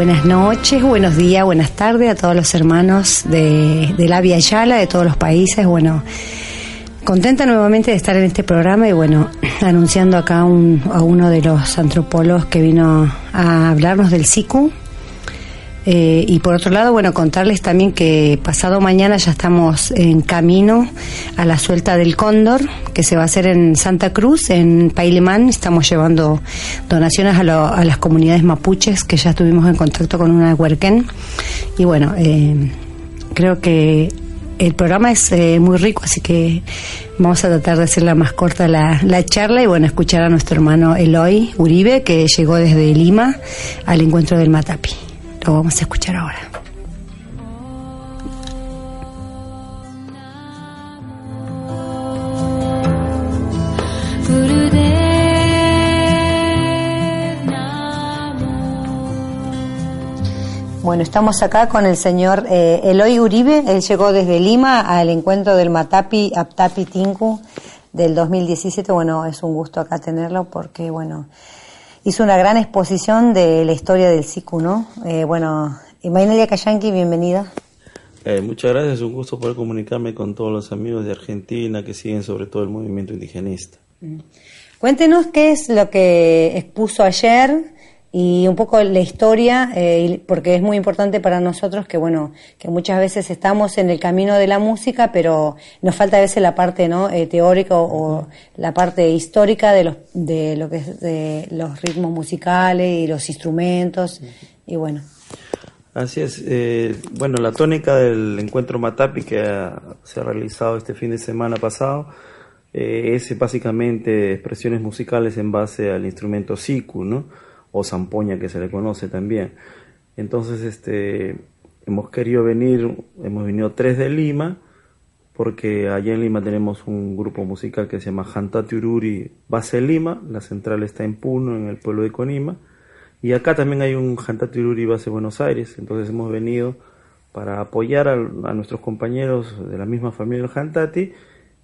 Buenas noches, buenos días, buenas tardes a todos los hermanos de, la Via Yala, de todos los países. Bueno, contenta nuevamente de estar en este programa y bueno, anunciando acá un- a uno de los antropólogos que vino a hablarnos del SICU. Eh, y por otro lado, bueno, contarles también que pasado mañana ya estamos en camino a la suelta del cóndor, que se va a hacer en Santa Cruz, en Pailemán. Estamos llevando donaciones a, lo- a las comunidades mapuches, que ya estuvimos en contacto con una de Huerquén. Y bueno, eh, creo que el programa es eh, muy rico, así que vamos a tratar de hacerla más corta la, la charla y bueno, escuchar a nuestro hermano Eloy Uribe, que llegó desde Lima al encuentro del Matapi. Lo vamos a escuchar ahora. Bueno, estamos acá con el señor eh, Eloy Uribe. Él llegó desde Lima al encuentro del Matapi Aptapi Tinku del 2017. Bueno, es un gusto acá tenerlo porque, bueno, hizo una gran exposición de la historia del SICU, ¿no? Eh, bueno, Imainelia Cayanqui, bienvenida. Eh, muchas gracias, es un gusto poder comunicarme con todos los amigos de Argentina que siguen sobre todo el movimiento indigenista. Cuéntenos qué es lo que expuso ayer y un poco la historia, eh, porque es muy importante para nosotros que, bueno, que muchas veces estamos en el camino de la música, pero nos falta a veces la parte no Eh, teórica o, o la parte histórica de los de lo que es de los ritmos musicales y los instrumentos y bueno. Así es. Eh, bueno, la tónica del encuentro Matapi que se ha realizado este fin de semana pasado eh, es básicamente expresiones musicales en base al instrumento siku, ¿no? O zampoña que se le conoce también. Entonces, este, hemos querido venir, hemos venido tres de Lima, porque allá en Lima tenemos un grupo musical que se llama Jantati Ururi Base Lima, la central está en Puno, en el pueblo de Conima, y acá también hay un Jantati Ururi Base Buenos Aires, entonces hemos venido para apoyar a, nuestros compañeros de la misma familia del Jantati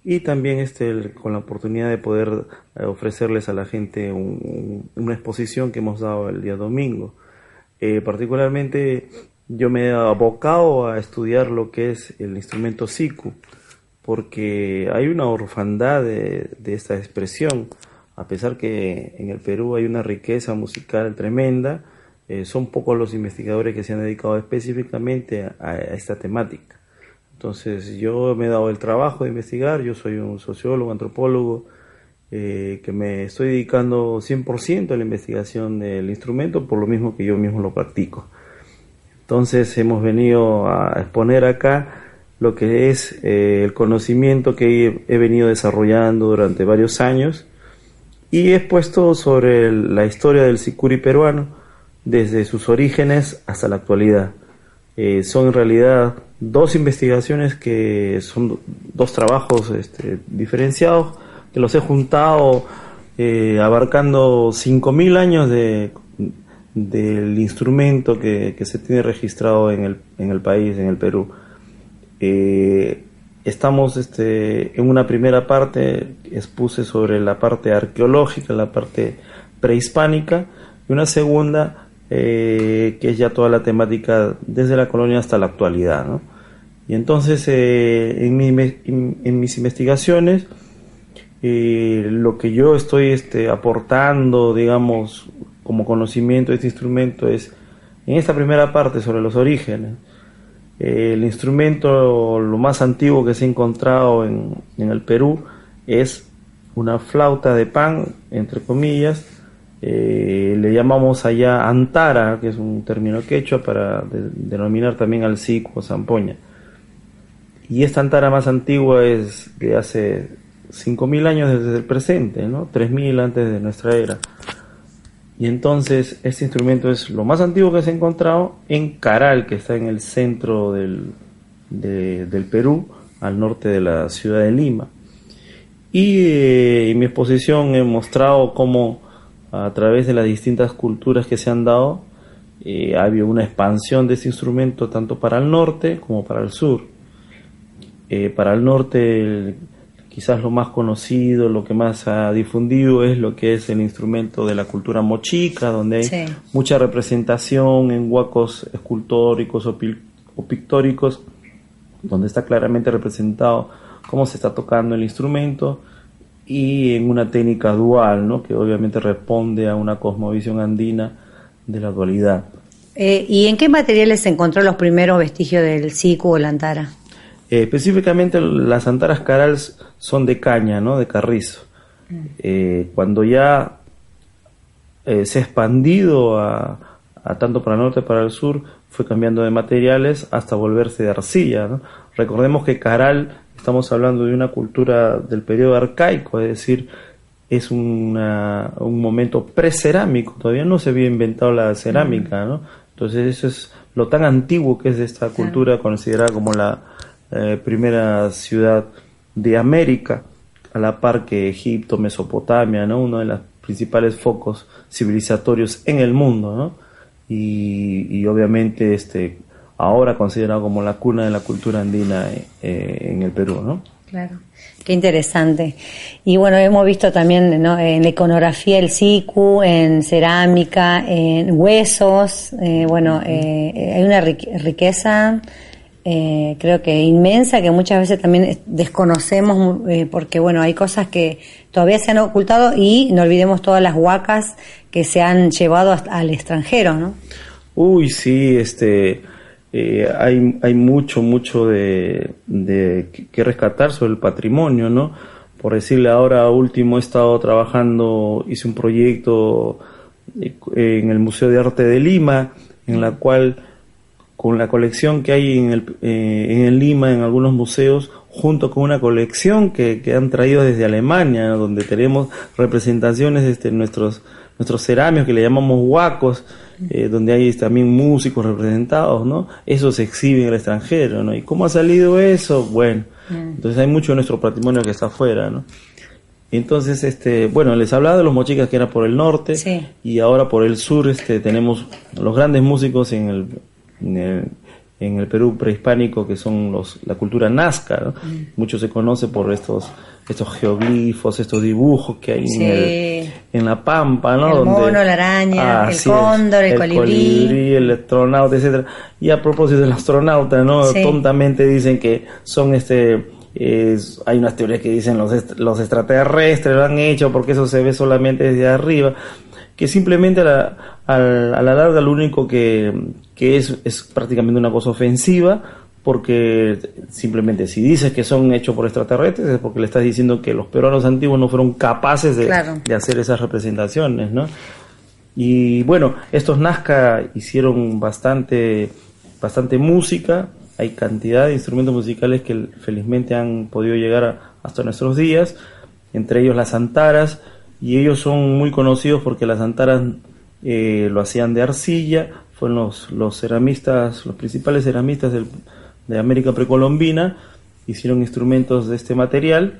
y también este, con la oportunidad de poder eh, ofrecerles a la gente una exposición que hemos dado el día domingo. Eh, particularmente yo me he abocado a estudiar lo que es el instrumento siku, porque hay una orfandad de, esta expresión, a pesar que en el Perú hay una riqueza musical tremenda, eh, son pocos los investigadores que se han dedicado específicamente a esta temática. Entonces yo me he dado el trabajo de investigar, yo soy un sociólogo, antropólogo, eh, que me estoy dedicando 100% a la investigación del instrumento, por lo mismo que yo mismo lo practico. Entonces hemos venido a exponer acá lo que es eh, el conocimiento que he, venido desarrollando durante varios años y he expuesto sobre la historia del sicuri peruano desde sus orígenes hasta la actualidad. Eh, son en realidad dos investigaciones que son dos trabajos este, diferenciados que los he juntado eh, abarcando 5.000 años de, del instrumento que, se tiene registrado en el, en el país, en el Perú. Eh, estamos este, en una primera parte, expuse sobre la parte arqueológica, la parte prehispánica, y una segunda eh, que es ya toda la temática desde la colonia hasta la actualidad. ¿no? Y entonces eh, en, en, mis investigaciones eh, lo que yo estoy este, aportando, digamos, como conocimiento de este instrumento es en esta primera parte sobre los orígenes. el instrumento lo más antiguo que se ha encontrado en, en el Perú es una flauta de pan, entre comillas, eh, le llamamos allá antara, que es un término quechua para denominar también al sico o zampoña. Y esta antara más antigua es de hace 5.000 años desde el presente, ¿no? 3.000 antes de nuestra era. Y entonces este instrumento es lo más antiguo que se ha encontrado en Caral, que está en el centro del, del Perú, al norte de la ciudad de Lima. Y eh, en mi exposición he mostrado cómo a través de las distintas culturas que se han dado, eh, ha habido una expansión de ese instrumento tanto para el norte como para el sur. Eh, para el norte, quizás lo más conocido, lo que más ha difundido es lo que es el instrumento de la cultura mochica, donde hay mucha representación en huacos escultóricos o, o pictóricos, donde está claramente representado cómo se está tocando el instrumento y en una técnica dual, ¿no? que obviamente responde a una cosmovisión andina de la dualidad. Eh, ¿Y en qué materiales se encontró los primeros vestigios del siku o la antara? Eh, específicamente las antaras carals son de caña, ¿no? de carrizo. Mm. Eh, cuando ya se ha expandido a, tanto para el norte como para el sur, fue cambiando de materiales hasta volverse de arcilla. ¿no? Recordemos que caral estamos hablando de una cultura del periodo arcaico, es decir, es un momento precerámico, todavía no se había inventado la cerámica, ¿no? Entonces eso es lo tan antiguo que es de esta cultura considerada como la eh, primera ciudad de América, a la par que Egipto, Mesopotamia, ¿no? Uno de los principales focos civilizatorios en el mundo, ¿no? Y, y obviamente este ahora considerado como la cuna de la cultura andina eh, en el Perú, ¿no? Claro, qué interesante. Y bueno, hemos visto también en la iconografía el siku, en cerámica, en huesos, eh, bueno, eh, hay una riqueza creo que inmensa que muchas veces también desconocemos porque bueno, hay cosas que todavía se han ocultado y no olvidemos todas las huacas que se han llevado al extranjero, ¿no? Uy, sí, este eh, hay, hay mucho, mucho de, que rescatar sobre el patrimonio, ¿no? Por decirle ahora último he estado trabajando, hice un proyecto eh, en el Museo de Arte de Lima, en la cual con la colección que hay en, el, eh, en Lima, en algunos museos, junto con una colección que, que han traído desde Alemania, donde tenemos representaciones de este, nuestros, nuestros cerámicos que le llamamos huacos, eh, donde hay también músicos representados, ¿no? Eso se exhibe en el extranjero, ¿no? ¿Y cómo ha salido eso? Bueno, entonces hay mucho de nuestro patrimonio que está afuera, ¿no? Entonces, este, bueno, les hablaba de los mochicas que era por el norte y ahora por el sur, este, tenemos los grandes músicos en el, en el, en el Perú prehispánico que son los, la cultura nazca, ¿no? Mucho se conoce por estos, estos geoglifos, estos dibujos que hay en, el- en la pampa, ¿no? El Donde- mono, la araña, el Así es, cóndor, el colibrí. el astronauta, etcétera. Y a propósito del astronauta, ¿no? Sí. Tontamente dicen que son este es- hay unas teorías que dicen los est- los extraterrestres lo han hecho porque eso se ve solamente desde arriba que simplemente la, al- a la larga lo único que, que es es prácticamente una cosa ofensiva porque simplemente si dices que son hechos por extraterrestres es porque le estás diciendo que los peruanos antiguos no fueron capaces de, Claro. de hacer esas representaciones, ¿no? Y bueno, estos Nazca hicieron bastante, bastante música, hay cantidad de instrumentos musicales que felizmente han podido llegar a- hasta nuestros días, entre ellos las antaras, y ellos son muy conocidos porque las antaras eh, lo hacían de arcilla, fueron los, los ceramistas, los principales ceramistas del- de América precolombina, hicieron instrumentos de este material,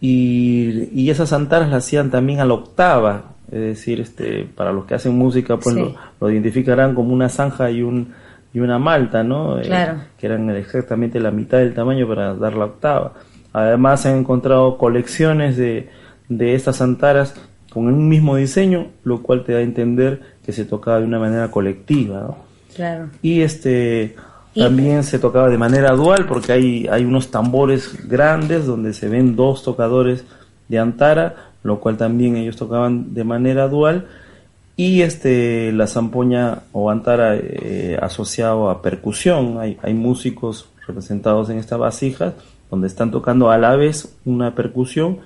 y, y esas antaras las hacían también a la octava, es decir, este, para los que hacen música, pues Sí. lo, lo identificarán como una zanja y un y una malta, ¿no? Eh, Claro. que eran exactamente la mitad del tamaño para dar la octava. Además se han encontrado colecciones de, de estas antaras con un mismo diseño, lo cual te da a entender que se tocaba de una manera colectiva, ¿no? Claro. Y este también se tocaba de manera dual porque hay, hay unos tambores grandes donde se ven dos tocadores de antara, lo cual también ellos tocaban de manera dual. Y este la zampoña o antara eh, asociado a percusión. Hay, hay músicos representados en estas vasijas donde están tocando a la vez una percusión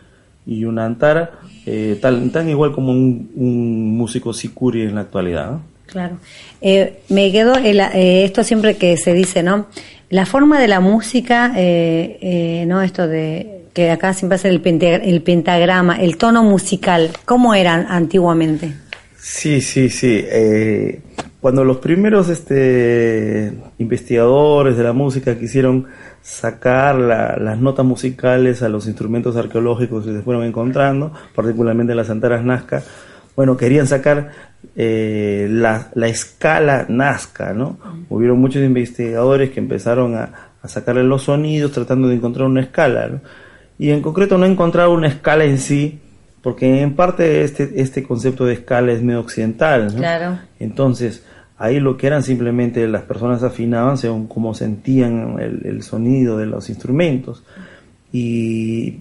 y una antara, eh, tal, tan igual como un, un músico sicuri en la actualidad. ¿no? Claro. Eh, me quedo el- eh, esto siempre que se dice, ¿no? La forma de la música, eh, eh, ¿no? Esto de que acá siempre hace el, pente- el pentagrama, el tono musical, ¿cómo eran antiguamente? Sí, sí, sí. Eh, cuando los primeros este, investigadores de la música quisieron sacar la- las notas musicales a los instrumentos arqueológicos que se fueron encontrando, particularmente las antaras Nazca, bueno, querían sacar eh, la, la escala Nazca, ¿no? Hubieron muchos investigadores que empezaron a, a sacarle los sonidos tratando de encontrar una escala, ¿no? Y en concreto no encontraron una escala en sí, porque en parte este, este concepto de escala es medio occidental, ¿no? Claro. Entonces, ahí lo que eran simplemente las personas afinaban según cómo sentían el, el sonido de los instrumentos. Y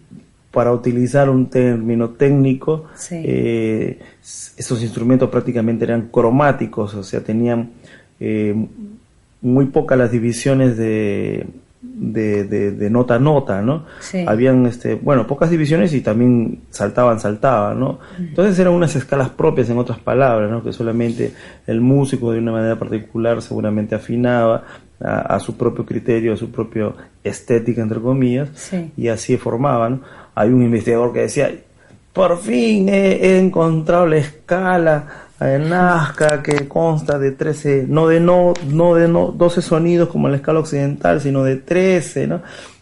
para utilizar un término técnico, Sí. eh, esos instrumentos prácticamente eran cromáticos, o sea, tenían eh, muy pocas las divisiones de, de, de- de nota a nota, ¿no? Sí. Habían, este, bueno, pocas divisiones y también saltaban, saltaban, ¿no? Entonces eran unas escalas propias, en otras palabras, ¿no? Que solamente el músico de una manera particular seguramente afinaba a, a su propio criterio, a su propia estética, entre comillas, Sí. y así formaban. Hay un investigador que decía, por fin he, he encontrado la escala en Nazca que consta de 13, no de no, no de no 12 sonidos como en la escala occidental, sino de 13, ¿no?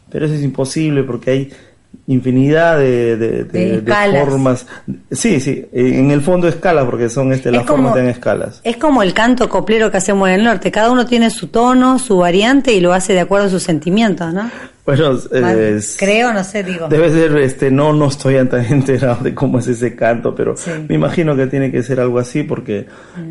Pero eso es imposible porque hay infinidad de, de, de- De de escalas. formas. Sí, sí, en el fondo escalas porque son este, las Es como- formas de escalas. Es como el canto coplero que hacemos en el norte, cada uno tiene su tono, su variante y lo hace de acuerdo a sus sentimientos, ¿no? Bueno, eh, Creo, no sé, digo. Debe ser, este, no, no estoy tan enterado de cómo es ese canto, pero Sí. me imagino que tiene que ser algo así porque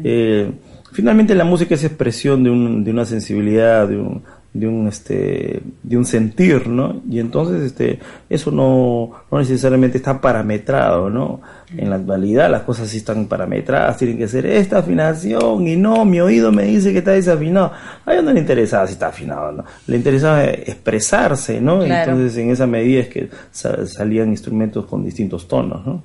eh, finalmente la música es expresión de, un, de una sensibilidad, de un, de un, este, de un sentir, ¿no? Y entonces, este, eso no, no necesariamente está parametrado, ¿no? En la actualidad las cosas sí están parametradas, tienen que ser esta afinación y no, mi oído me dice que está desafinado. A ellos no le interesaba si está afinado, ¿no? Le interesaba expresarse, ¿no? Claro. Entonces, en esa medida es que sa- salían instrumentos con distintos tonos, ¿no?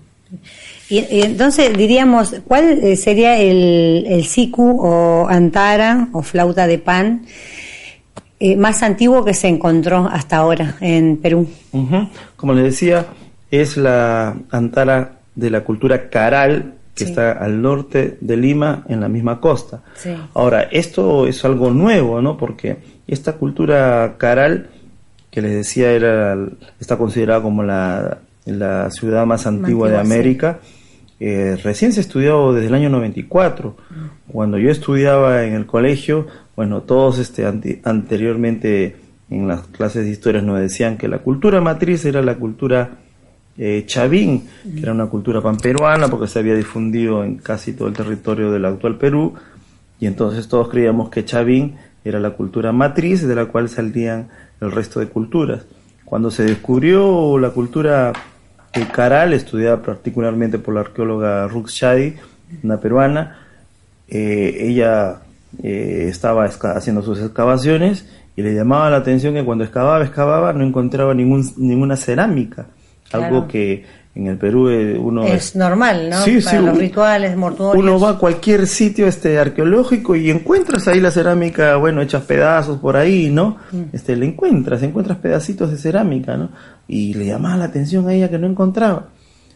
Y, entonces diríamos, ¿cuál eh, sería el, el siku o antara o flauta de pan eh, más antiguo que se encontró hasta ahora en Perú? Como les decía, es la antara de la cultura caral que está al norte de Lima, en la misma costa. Ahora, esto es algo nuevo, ¿no? Porque esta cultura caral, que les decía, era está considerada como la, ciudad más antigua, de América, eh, recién se estudió desde el año 94. Mm. Cuando yo estudiaba en el colegio, bueno, todos este, anteriormente en las clases de historia nos decían que la cultura matriz era la cultura eh, chavín, que era una cultura panperuana porque se había difundido en casi todo el territorio del actual Perú, y entonces todos creíamos que chavín era la cultura matriz de la cual salían el resto de culturas. Cuando se descubrió la cultura el caral, estudiada particularmente por la arqueóloga Rux Shadi, una peruana, eh, ella eh, estaba haciendo sus excavaciones y le llamaba la atención que cuando excavaba, excavaba, no encontraba ningún, ninguna cerámica algo que en el Perú eh, uno es, normal, ¿no? Sí, Para los rituales mortuorios. Uno va a cualquier sitio este arqueológico y encuentras ahí la cerámica, bueno, hechas pedazos por ahí, ¿no? Mm. Este le encuentras, encuentras pedacitos de cerámica, ¿no? Y le llamaba la atención a ella que no encontraba.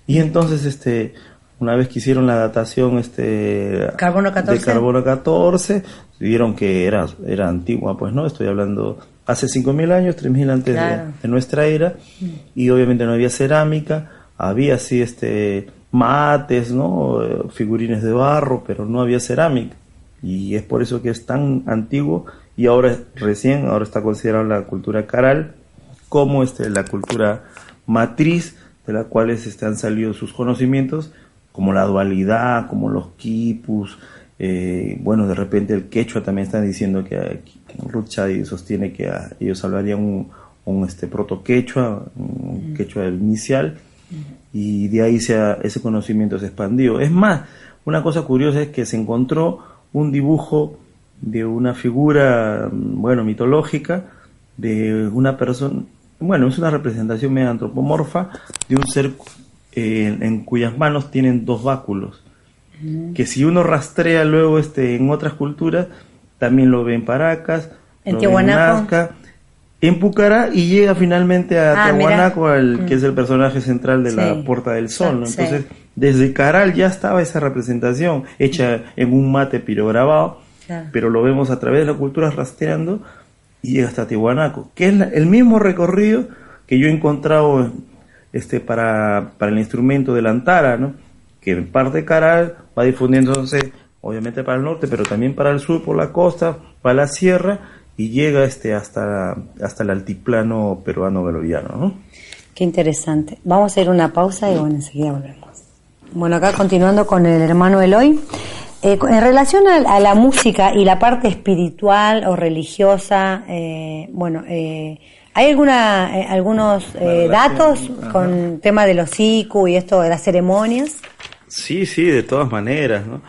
Y entonces este una vez que hicieron la datación este carbono 14 de carbono 14, vieron que era era antigua, pues, ¿no? Estoy hablando hace 5.000 años, 3.000 antes de, nuestra era, y obviamente no había cerámica, había así este mates, ¿no? figurines de barro, pero no había cerámica. Y es por eso que es tan antiguo y ahora recién, ahora está considerada la cultura caral como este, la cultura matriz de la cual este, han salido sus conocimientos, como la dualidad, como los quipus, eh, bueno, de repente el quechua también están diciendo que Ruth sostiene que ellos hablarían un, un este proto quechua, un quechua inicial, y de ahí se ese conocimiento se expandió. Es más, una cosa curiosa es que se encontró un dibujo de una figura, bueno, mitológica, de una persona, bueno, es una representación medio antropomorfa de un ser eh, en cuyas manos tienen dos báculos que si uno rastrea luego este en otras culturas, también lo ve en Paracas, en Tiahuanaco, en, Pucará y llega finalmente a ah, que es el personaje central de la Puerta del Sol. Entonces, desde Caral ya estaba esa representación hecha en un mate pirograbado, pero lo vemos a través de la cultura rastreando y llega hasta Tiahuanaco, que es el mismo recorrido que yo he encontrado este, para, para el instrumento de la antara, ¿no? que en parte Caral va difundiéndose obviamente para el norte, pero también para el sur por la costa, para la sierra y llega este hasta, hasta el altiplano peruano boliviano. ¿no? Qué interesante. Vamos a ir una pausa y bueno, enseguida volvemos. Bueno, acá continuando con el hermano Eloy. Eh, en relación a, la música y la parte espiritual o religiosa, eh, bueno, eh, ¿hay alguna, algunos datos con tema de los ICU y esto de las ceremonias? Sí, sí, de todas maneras. ¿no?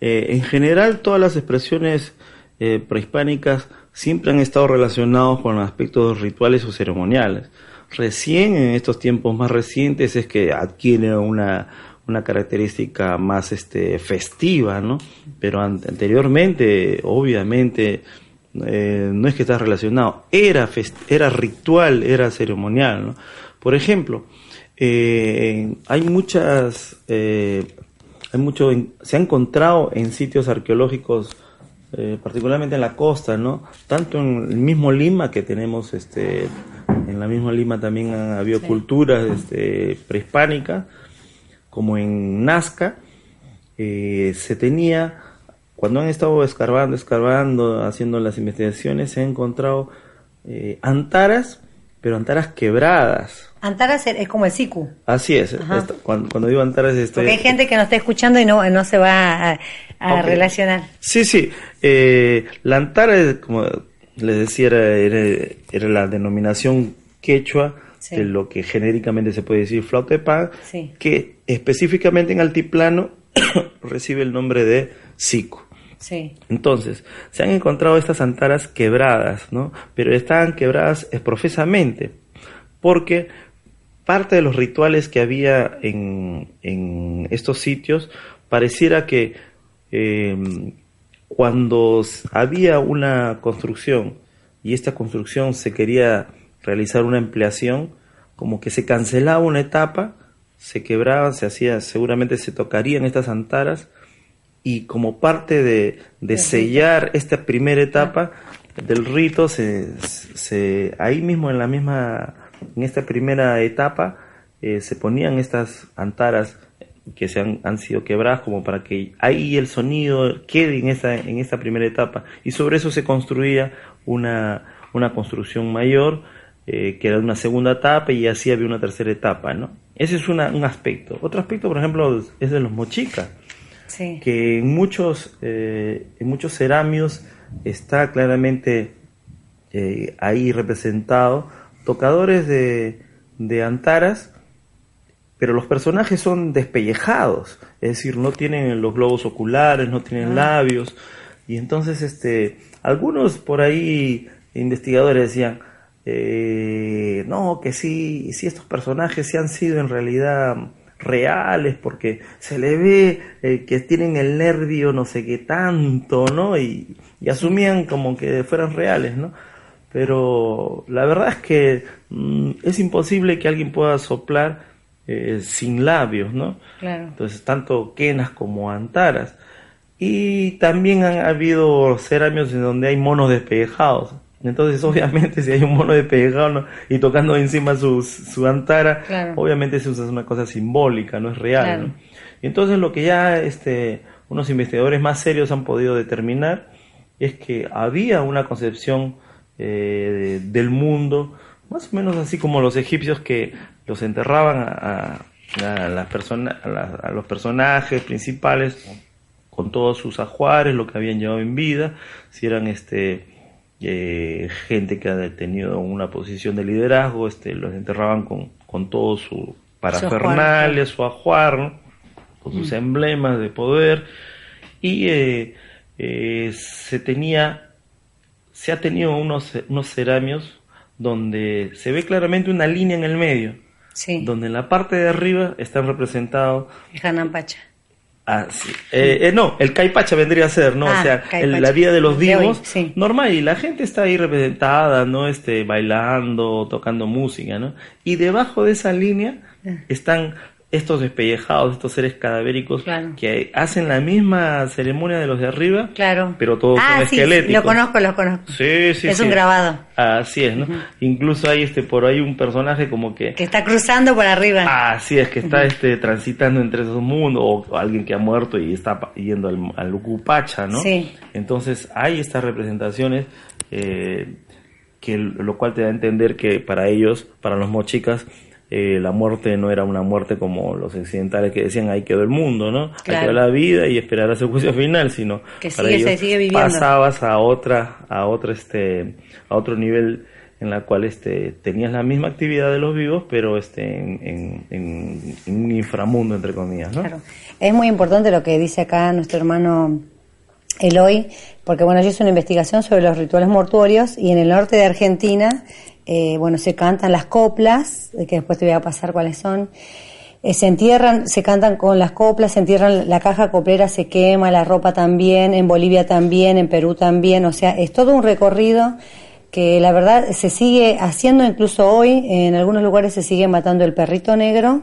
Eh, en general, todas las expresiones eh, prehispánicas siempre han estado relacionados con aspectos rituales o ceremoniales. Recién, en estos tiempos más recientes, es que adquiere una, una característica más este, festiva, ¿no? Pero anteriormente, obviamente, eh, no es que está relacionado, era, era ritual, era ceremonial, ¿no? Por ejemplo, eh, hay muchas, eh, hay mucho, se ha encontrado en sitios arqueológicos, particularmente en la costa, ¿no? Tanto en el mismo Lima que tenemos, este, en la misma Lima también han habido culturas este, prehispánicas, como en Nazca, se tenía, cuando han estado escarbando, escarbando, haciendo las investigaciones, se han encontrado antaras, pero antaras quebradas, Antaras es como el siku. Así es. cuando, digo Antaras estoy... Porque hay gente que no está escuchando y no, no se va a, relacionar. Sí, sí. Eh, la Antara, como les decía, era, la denominación quechua de lo que genéricamente se puede decir flauta de pan, que específicamente en altiplano recibe el nombre de siku. Entonces, se han encontrado estas antaras quebradas, ¿no? Pero estaban quebradas profesamente, porque parte de los rituales que había en, estos sitios pareciera que em, cuando había una construcción y esta construcción se quería realizar una ampliación, como que se cancelaba una etapa, se quebraba, se hacía, seguramente se tocarían estas antaras y como parte de, de sellar esta primera etapa del rito, se, se, ahí mismo en la misma, en esta primera etapa, eh, se ponían estas antaras que se han, han, sido quebradas como para que ahí el sonido quede en esa, en esta primera etapa y sobre eso se construía una, una construcción mayor eh, que era una segunda etapa y así había una tercera etapa, ¿no? Ese es una, un aspecto. Otro aspecto, por ejemplo, es de los mochicas, Sí. que en muchos, eh, en muchos ceramios está claramente eh, ahí representado tocadores de, de antaras, pero los personajes son despellejados, es decir, no tienen los globos oculares, no tienen labios, y entonces este, algunos por ahí investigadores decían, eh, no, que sí, sí estos personajes sí han sido en realidad reales porque se le ve eh, que tienen el nervio no sé qué tanto, ¿no? Y, y, asumían como que fueran reales, ¿no? Pero la verdad es que mm, es imposible que alguien pueda soplar eh, sin labios, ¿no? Claro. Entonces, tanto quenas como antaras. Y también han habido ceramios en donde hay monos despejados. Entonces, obviamente, si hay un mono despejado ¿no? y tocando encima su, su antara, Claro. obviamente eso es una cosa simbólica, no es real. Claro. ¿no? Y entonces lo que ya este, unos investigadores más serios han podido determinar es que había una concepción eh, de- del mundo, más o menos así como los egipcios que los enterraban a, a- a las persona- a, las- a los personajes principales con todos sus ajuares, lo que habían llevado en vida, si eran este eh, gente que ha tenido una posición de liderazgo, este, los enterraban con, con todo su parafernalia, su ajuar, ¿no? con sus emblemas de poder, y eh, eh, se tenía, se ha tenido unos, unos ceramios donde se ve claramente una línea en el medio, Sí. donde en la parte de arriba están representados El. Ah, sí. Eh, eh, no, el caipacha vendría a ser, ¿no? Ah, o sea, caipacha. el- la vida de los sí. normal, y la gente está ahí representada, ¿no? Este, bailando, tocando música, ¿no? Y debajo de esa línea Ah. están estos despellejados, estos seres cadavéricos Claro. que hacen la misma ceremonia de los de arriba, Claro. pero todos ah, son sí, lo conozco, lo conozco. Sí, sí, es sí. un grabado Así es, ¿no? Incluso hay este, por ahí un personaje como que que está cruzando por arriba. Así es, que está este, transitando entre esos mundos, o alguien que ha muerto y está yendo al, al Ucupacha, ¿no? Sí. Entonces hay estas representaciones, eh, que lo cual te da a entender que para ellos, para los mochicas, eh, la muerte no era una muerte como los occidentales que decían ahí quedó el mundo, ¿no? Ahí Claro. quedó la vida y esperarás el juicio final, sino Que para sigue, se ellos sigue viviendo. pasabas a otra, a otro este, a otro nivel en la cual este tenías la misma actividad de los vivos, pero este en, en- en- en un inframundo entre comillas, ¿no? Claro. Es muy importante lo que dice acá nuestro hermano Eloy, porque bueno, yo hice una investigación sobre los rituales mortuorios y en el norte de Argentina, eh, bueno, se cantan las coplas, de que después te voy a pasar cuáles son. Eh, se entierran, se cantan con las coplas, se entierran, la caja coplera se quema, la ropa también, en Bolivia también, en Perú también, o sea, es todo un recorrido que la verdad se sigue haciendo incluso hoy, en algunos lugares se sigue matando el perrito negro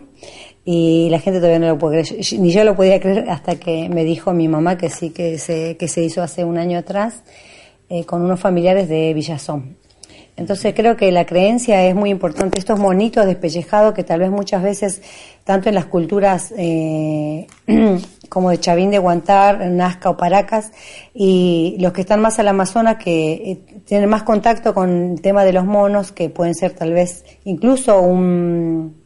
y la gente todavía no lo puede creer, ni yo lo podía creer hasta que me dijo mi mamá que sí, que se, que se hizo hace un año atrás eh, con unos familiares de Villazón. Entonces creo que la creencia es muy importante. Estos monitos despellejados que tal vez muchas veces, tanto en las culturas eh, como de Chavín de Guantar, Nazca o Paracas, y los que están más al Amazonas que eh, tienen más contacto con el tema de los monos, que pueden ser tal vez incluso un,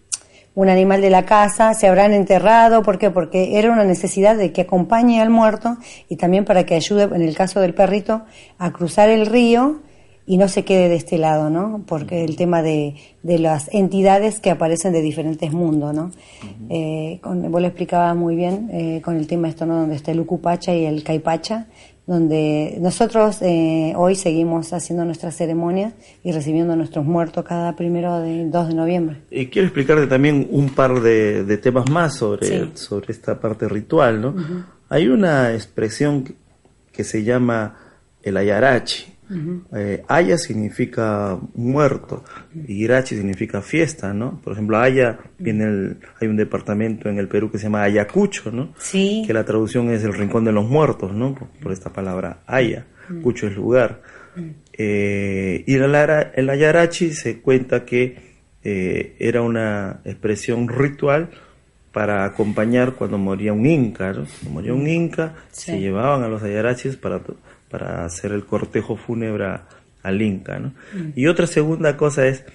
un animal de la casa, se habrán enterrado, ¿por qué? Porque era una necesidad de que acompañe al muerto y también para que ayude, en el caso del perrito, a cruzar el río y no se quede de este lado, ¿no? Porque el tema de, de las entidades que aparecen de diferentes mundos, ¿no? Eh, con, vos lo explicabas muy bien eh, con el tema esto, ¿no? Donde está el Ucupacha y el Caipacha, donde nosotros eh, hoy seguimos haciendo nuestra ceremonia y recibiendo a nuestros muertos cada primero de 2 de noviembre. Y quiero explicarte también un par de, temas más sobre, sobre esta parte ritual, ¿no? Hay una expresión que, se llama el ayarachi. Eh, aya significa muerto y Irachi significa fiesta, ¿no? Por ejemplo, Aya viene el, hay un departamento en el Perú que se llama Ayacucho, ¿no? Sí. Que la traducción es el rincón de los muertos, ¿no? Por, esta palabra Aya. Cucho es lugar. Eh, y el, el Ayarachi se cuenta que eh, era una expresión ritual para acompañar cuando moría un inca, ¿no? Cuando moría un inca, se llevaban a los ayarachis para para hacer el cortejo fúnebre al Inca. ¿no? Mm. Y otra segunda cosa es,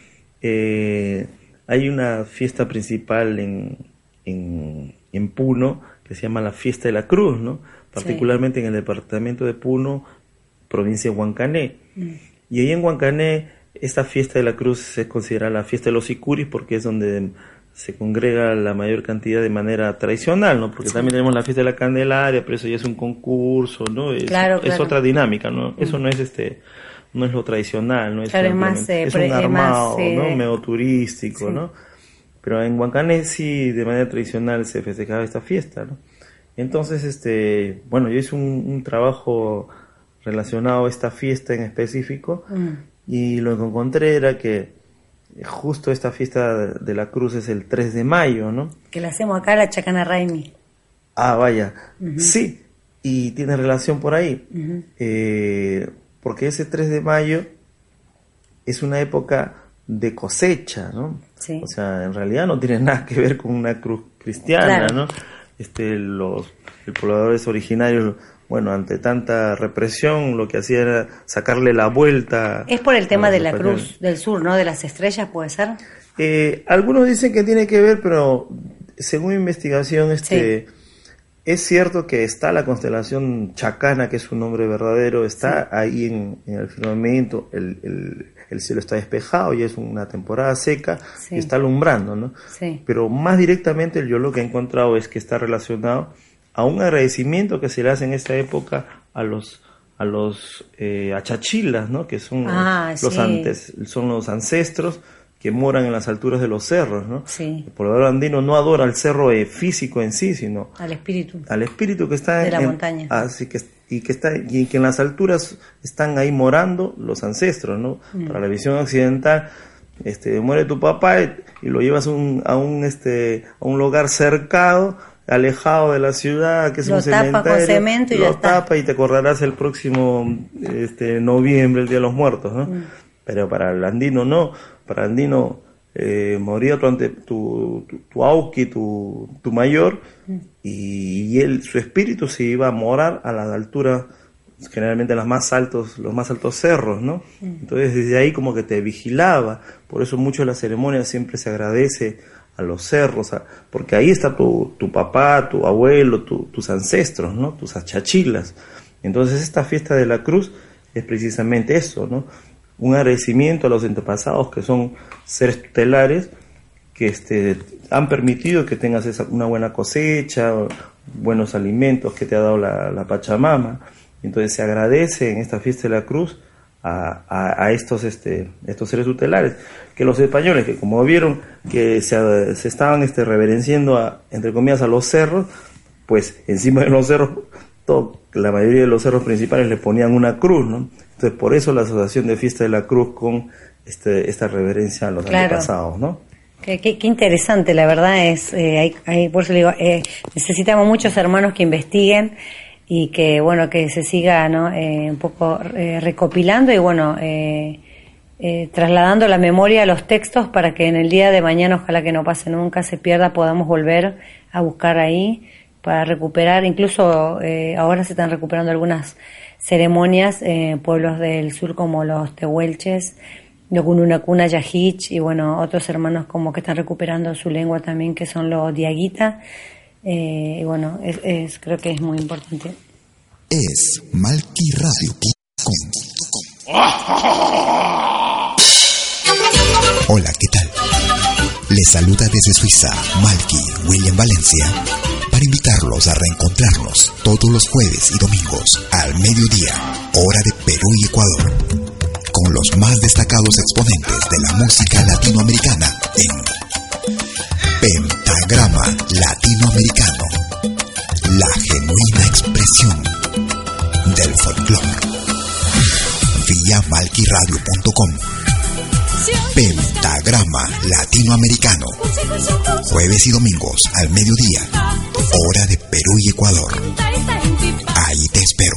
eh, hay una fiesta principal en, en, Puno que se llama la Fiesta de la Cruz, ¿no? particularmente en el departamento de Puno, provincia de Huancané. Mm. Y ahí en Huancané, esta fiesta de la cruz se considera la fiesta de los sicuris porque es donde se congrega la mayor cantidad de manera tradicional, ¿no? Porque también tenemos la fiesta de la Candelaria, pero eso ya es un concurso, ¿no? Es, es otra dinámica, ¿no? Eso no es este no es lo tradicional, no es, claro, es, más, eh, es un armado, ¿no? Medio turístico, ¿no? Pero en Huancané sí de manera tradicional se festejaba esta fiesta, ¿no? Entonces, este, bueno, yo hice un, trabajo relacionado a esta fiesta en específico mm. y lo que encontré era que justo esta fiesta de la cruz es el 3 de mayo, ¿no? Que la hacemos acá, la Chacana Raimi. Ah, vaya. Sí, y tiene relación por ahí. Eh, porque ese 3 de mayo es una época de cosecha, ¿no? Sí. O sea, en realidad no tiene nada que ver con una cruz cristiana, ¿no? Este, los pobladores originarios bueno, ante tanta represión, lo que hacía era sacarle la vuelta. Es por el tema de la Cruz del Sur, ¿no? De las estrellas, ¿puede ser? Eh, algunos dicen que tiene que ver, pero según investigación, este, es cierto que está la constelación Chacana, que es su nombre verdadero, está ahí en, el firmamento, el, cielo está despejado y es una temporada seca y está alumbrando, ¿no? Pero más directamente yo lo que he encontrado es que está relacionado a un agradecimiento que se le hace en esta época a los a los eh, achachilas, ¿no? que son ah, los, antes, son los ancestros que moran en las alturas de los cerros, ¿no? Sí. El poblador andino no adora al cerro eh, físico en sí, sino al espíritu. Al espíritu que está de la montaña. Así que y que está y que en las alturas están ahí morando los ancestros, ¿no? Mm. Para la visión occidental, este muere tu papá y, lo llevas un, a un este a un lugar cercado alejado de la ciudad, que es un cementerio, cemento y lo tapa y te acordarás el próximo este, noviembre, el Día de los Muertos, ¿no? Mm. Pero para el andino no, para el andino eh, moría tu, ante, tu, tu, auki, tu, tu mayor, mm. y, él, su espíritu se iba a morar a la altura generalmente las más altos, los más altos cerros, ¿no? Mm. Entonces desde ahí como que te vigilaba, por eso mucho la ceremonia siempre se agradece a los cerros, porque ahí está tu, papá, tu abuelo, tus ancestros, ¿no? Tus achachilas. Entonces esta fiesta de la cruz es precisamente eso, ¿no? Un agradecimiento a los antepasados que son seres tutelares que este, han permitido que tengas una buena cosecha, buenos alimentos que te ha dado la, la Pachamama. Entonces se agradece en esta fiesta de la cruz a, a, estos, este, estos seres tutelares, que los españoles, que como vieron que se, se estaban este, reverenciando, a, entre comillas, a los cerros, pues encima de los cerros, todo, la mayoría de los cerros principales le ponían una cruz, ¿no? Entonces por eso la asociación de fiesta de la cruz con este, esta reverencia a los antepasados, ¿no? Qué, qué, interesante, la verdad es, eh, hay, hay, por eso digo, eh, necesitamos muchos hermanos que investiguen y que bueno que se siga ¿no? Eh, un poco eh, recopilando y bueno eh, trasladando la memoria a los textos para que en el día de mañana ojalá que no pase nunca se pierda podamos volver a buscar ahí para recuperar incluso ahora se están recuperando algunas ceremonias en pueblos del sur como los tehuelches Yokununakuna Yahich y bueno otros hermanos como que están recuperando su lengua también que son los diaguita eh, y bueno, es, creo que es muy importante. Es malquiradio.com. Hola, ¿qué tal? Les saluda desde Suiza Malky William Valencia para invitarlos a reencontrarnos todos los jueves y domingos al mediodía, hora de Perú y Ecuador, con los más destacados exponentes de la música latinoamericana en Pentagrama Latinoamericano, la genuina expresión del folclore. Vía malquiradio.com Pentagrama Latinoamericano. Jueves y domingos al mediodía. Hora de Perú y Ecuador. Ahí te espero.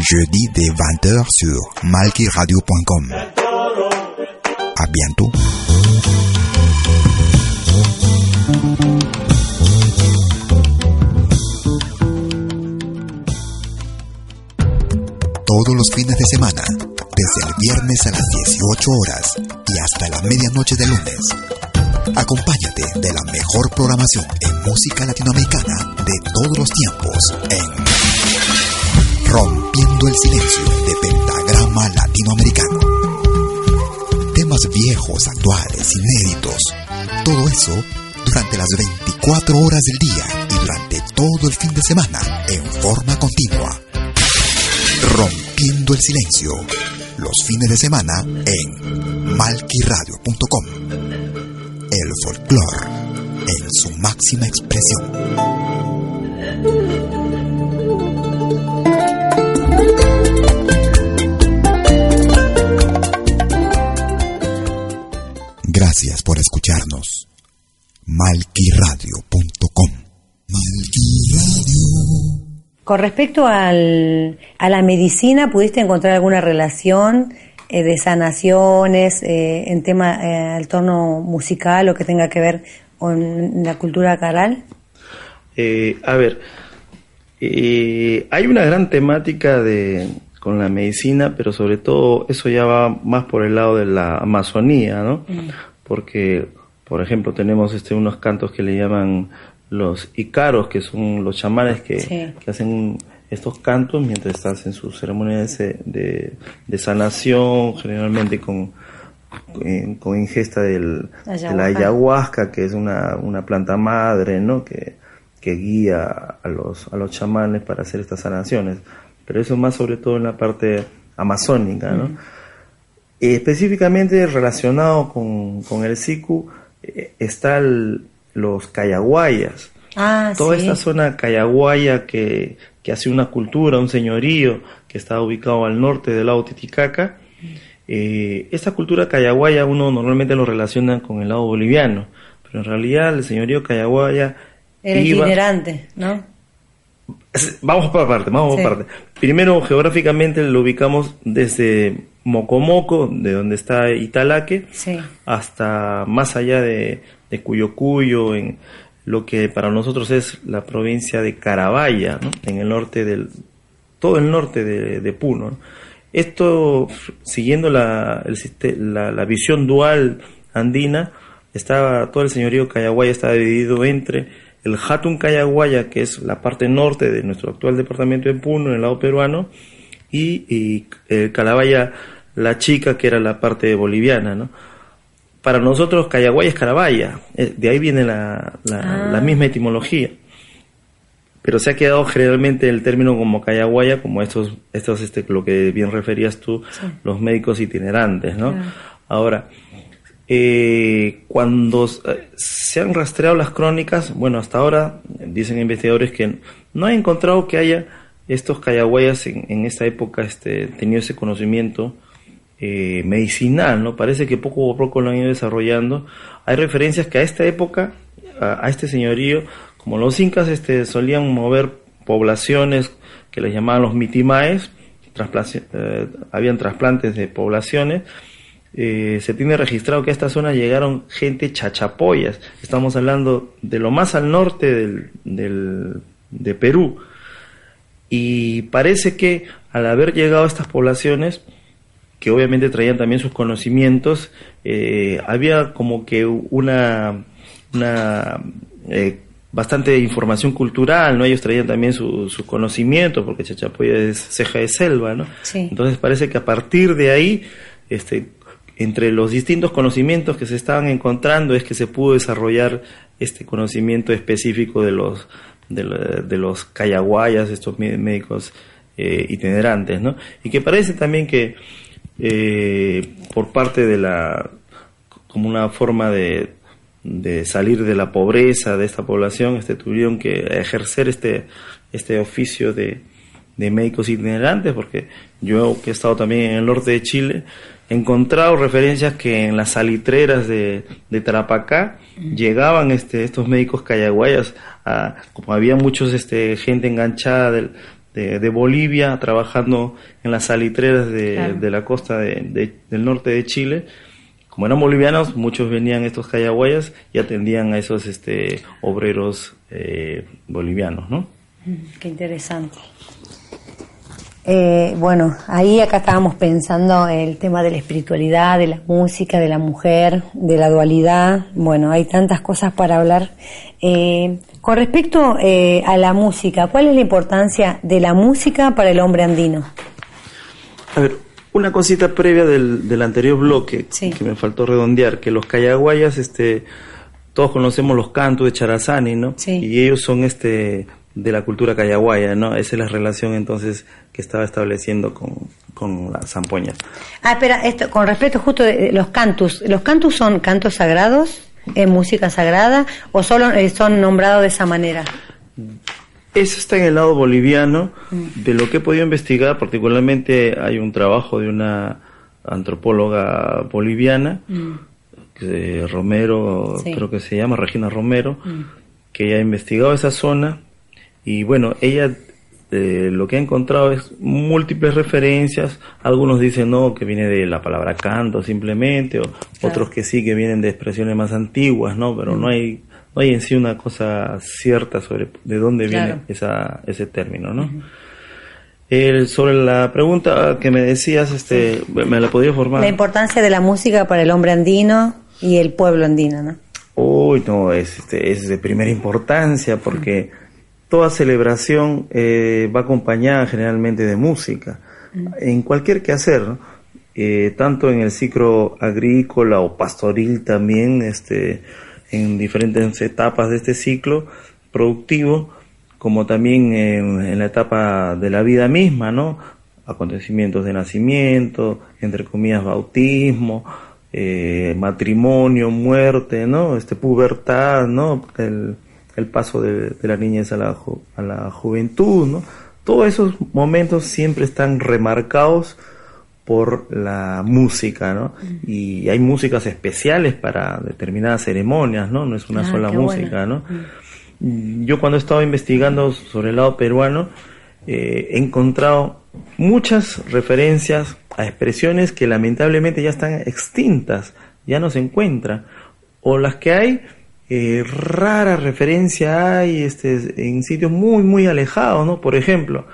jeudi dès 20h sur malkiradio.com. À bientôt. todos los fines de semana, desde el viernes a las 18 horas y hasta la medianoche de lunes. Acompáñate de la mejor programación en música latinoamericana de todos los tiempos en Rompiendo el Silencio de Pentagrama Latinoamericano. Temas viejos, actuales, inéditos. Todo eso durante las 24 horas del día y durante todo el fin de semana en forma continua Rompiendo el silencio. Los fines de semana en malquiradio.com. El folclore en su máxima expresión. Con respecto al, a la medicina, ¿pudiste encontrar alguna relación eh, de sanaciones eh, en tema eh, al torno musical o que tenga que ver con la cultura caral? a ver, hay una gran temática de, con la medicina, pero sobre todo eso ya va más por el lado de la Amazonía, ¿no? Mm. Porque, por ejemplo, tenemos este, unos cantos que le llaman los icaros, que son los chamanes que, hacen estos cantos mientras están en sus ceremonias de, sanación, generalmente con, con ingesta del, de la ayahuasca, que es una, una planta madre, ¿no? Que, que guía a los, a los chamanes para hacer estas sanaciones. Pero eso más sobre todo en la parte amazónica, ¿no? específicamente relacionado con, con el siku eh, está el, los cayaguayas. Ah, Toda esta zona cayaguaya que, que hace una cultura, un señorío que está ubicado al norte del lago Titicaca. Eh, esta cultura cayaguaya uno normalmente lo relaciona con el lado boliviano, pero en realidad el señorío cayaguaya era itinerante, ¿no? Vamos por parte, vamos por parte. Primero, geográficamente lo ubicamos desde Mocomoco, de donde está Italaque, hasta más allá de de Cuyo Cuyo, en lo que para nosotros es la provincia de Carabaya, en el norte del, todo el norte de, Puno. Esto, siguiendo la, la, visión dual andina, estaba, todo el señorío Cayaguaya está dividido entre el Hatun Cayaguaya, que es la parte norte de nuestro actual departamento de Puno, en el lado peruano, y, y el Calabaya, la chica, que era la parte boliviana, ¿no? Para nosotros Cayaguay es Carabaya, eh, de ahí viene la, la, ah. misma etimología. Pero se ha quedado generalmente el término como Cayaguaya, como estos, estos este, lo que bien referías tú, los médicos itinerantes, ¿no? Ahora, eh, cuando eh, se han rastreado las crónicas, bueno, hasta ahora dicen investigadores que no han encontrado que haya estos Cayaguayas en, en esta época este, tenido ese conocimiento eh, medicinal, ¿no? Parece que poco a poco lo han ido desarrollando. Hay referencias que a esta época, a, este señorío, como los incas este, solían mover poblaciones que les llamaban los mitimaes, eh, habían trasplantes de poblaciones, eh, se tiene registrado que a esta zona llegaron gente chachapoyas. Estamos hablando de lo más al norte del, de Perú. Y parece que al haber llegado a estas poblaciones, que obviamente traían también sus conocimientos, eh, había como que una, una eh, bastante información cultural, ¿no? Ellos traían también su, su conocimiento, porque Chachapoya es ceja de selva, ¿no? Entonces parece que a partir de ahí, este, entre los distintos conocimientos que se estaban encontrando es que se pudo desarrollar este conocimiento específico de los de, los cayaguayas, estos médicos eh, itinerantes, ¿no? Y que parece también que eh, por parte de la, como una forma de, de salir de la pobreza de esta población, este, tuvieron que ejercer este, este oficio de, de médicos itinerantes, porque yo que he estado también en el norte de Chile, he encontrado referencias que en las salitreras de, de Tarapacá llegaban este, estos médicos cayaguayas, a, como había muchos este, gente enganchada del, de, Bolivia trabajando en las salitreras de, de la costa de, del norte de Chile, como eran bolivianos, muchos venían estos cayaguayas y atendían a esos este, obreros eh, bolivianos, ¿no? Qué interesante. Eh, bueno, ahí acá estábamos pensando el tema de la espiritualidad, de la música, de la mujer, de la dualidad. Bueno, hay tantas cosas para hablar. Eh, con respecto eh, a la música, ¿cuál es la importancia de la música para el hombre andino? A ver, una cosita previa del, del anterior bloque que me faltó redondear, que los cayaguayas, este, todos conocemos los cantos de Charazani, ¿no? Y ellos son este de la cultura cayaguaya, ¿no? Esa es la relación entonces que estaba estableciendo con, con las zampoñas. Ah, espera, esto, con respecto justo de los cantos, ¿los cantos son cantos sagrados, en música sagrada, o solo eh, son nombrados de esa manera? Eso está en el lado boliviano. Mm. De lo que he podido investigar, particularmente hay un trabajo de una antropóloga boliviana, mm. Romero, creo que se llama Regina Romero, mm. que ha investigado esa zona y bueno, ella eh, lo que ha encontrado es múltiples referencias. Algunos dicen no, que viene de la palabra canto simplemente, o otros que sí, que vienen de expresiones más antiguas, ¿no? Pero no hay no hay en sí una cosa cierta sobre de dónde viene esa, ese término, ¿no? sobre la pregunta que me decías, este, me la podría formar. La importancia de la música para el hombre andino y el pueblo andino, ¿no? Uy, no, es, este, es de primera importancia porque toda celebración eh, va acompañada generalmente de música. Mm. En cualquier quehacer, eh, tanto en el ciclo agrícola o pastoril también, este, en diferentes etapas de este ciclo productivo, como también en, la etapa de la vida misma, ¿no? Acontecimientos de nacimiento, entre comillas, bautismo, eh, matrimonio, muerte, ¿no? Este, pubertad, ¿no? El, el paso de, la niñez a la, a la juventud, ¿no? Todos esos momentos siempre están remarcados por la música, ¿no? Y hay músicas especiales para determinadas ceremonias, ¿no? No es una ah, sola música, ¿no? Yo cuando he estado investigando sobre el lado peruano, eh, he encontrado muchas referencias a expresiones que lamentablemente ya están extintas, ya no se encuentran, o las que hay eh, rara referencia hay este, en sitios muy, muy alejados, ¿no? Por ejemplo,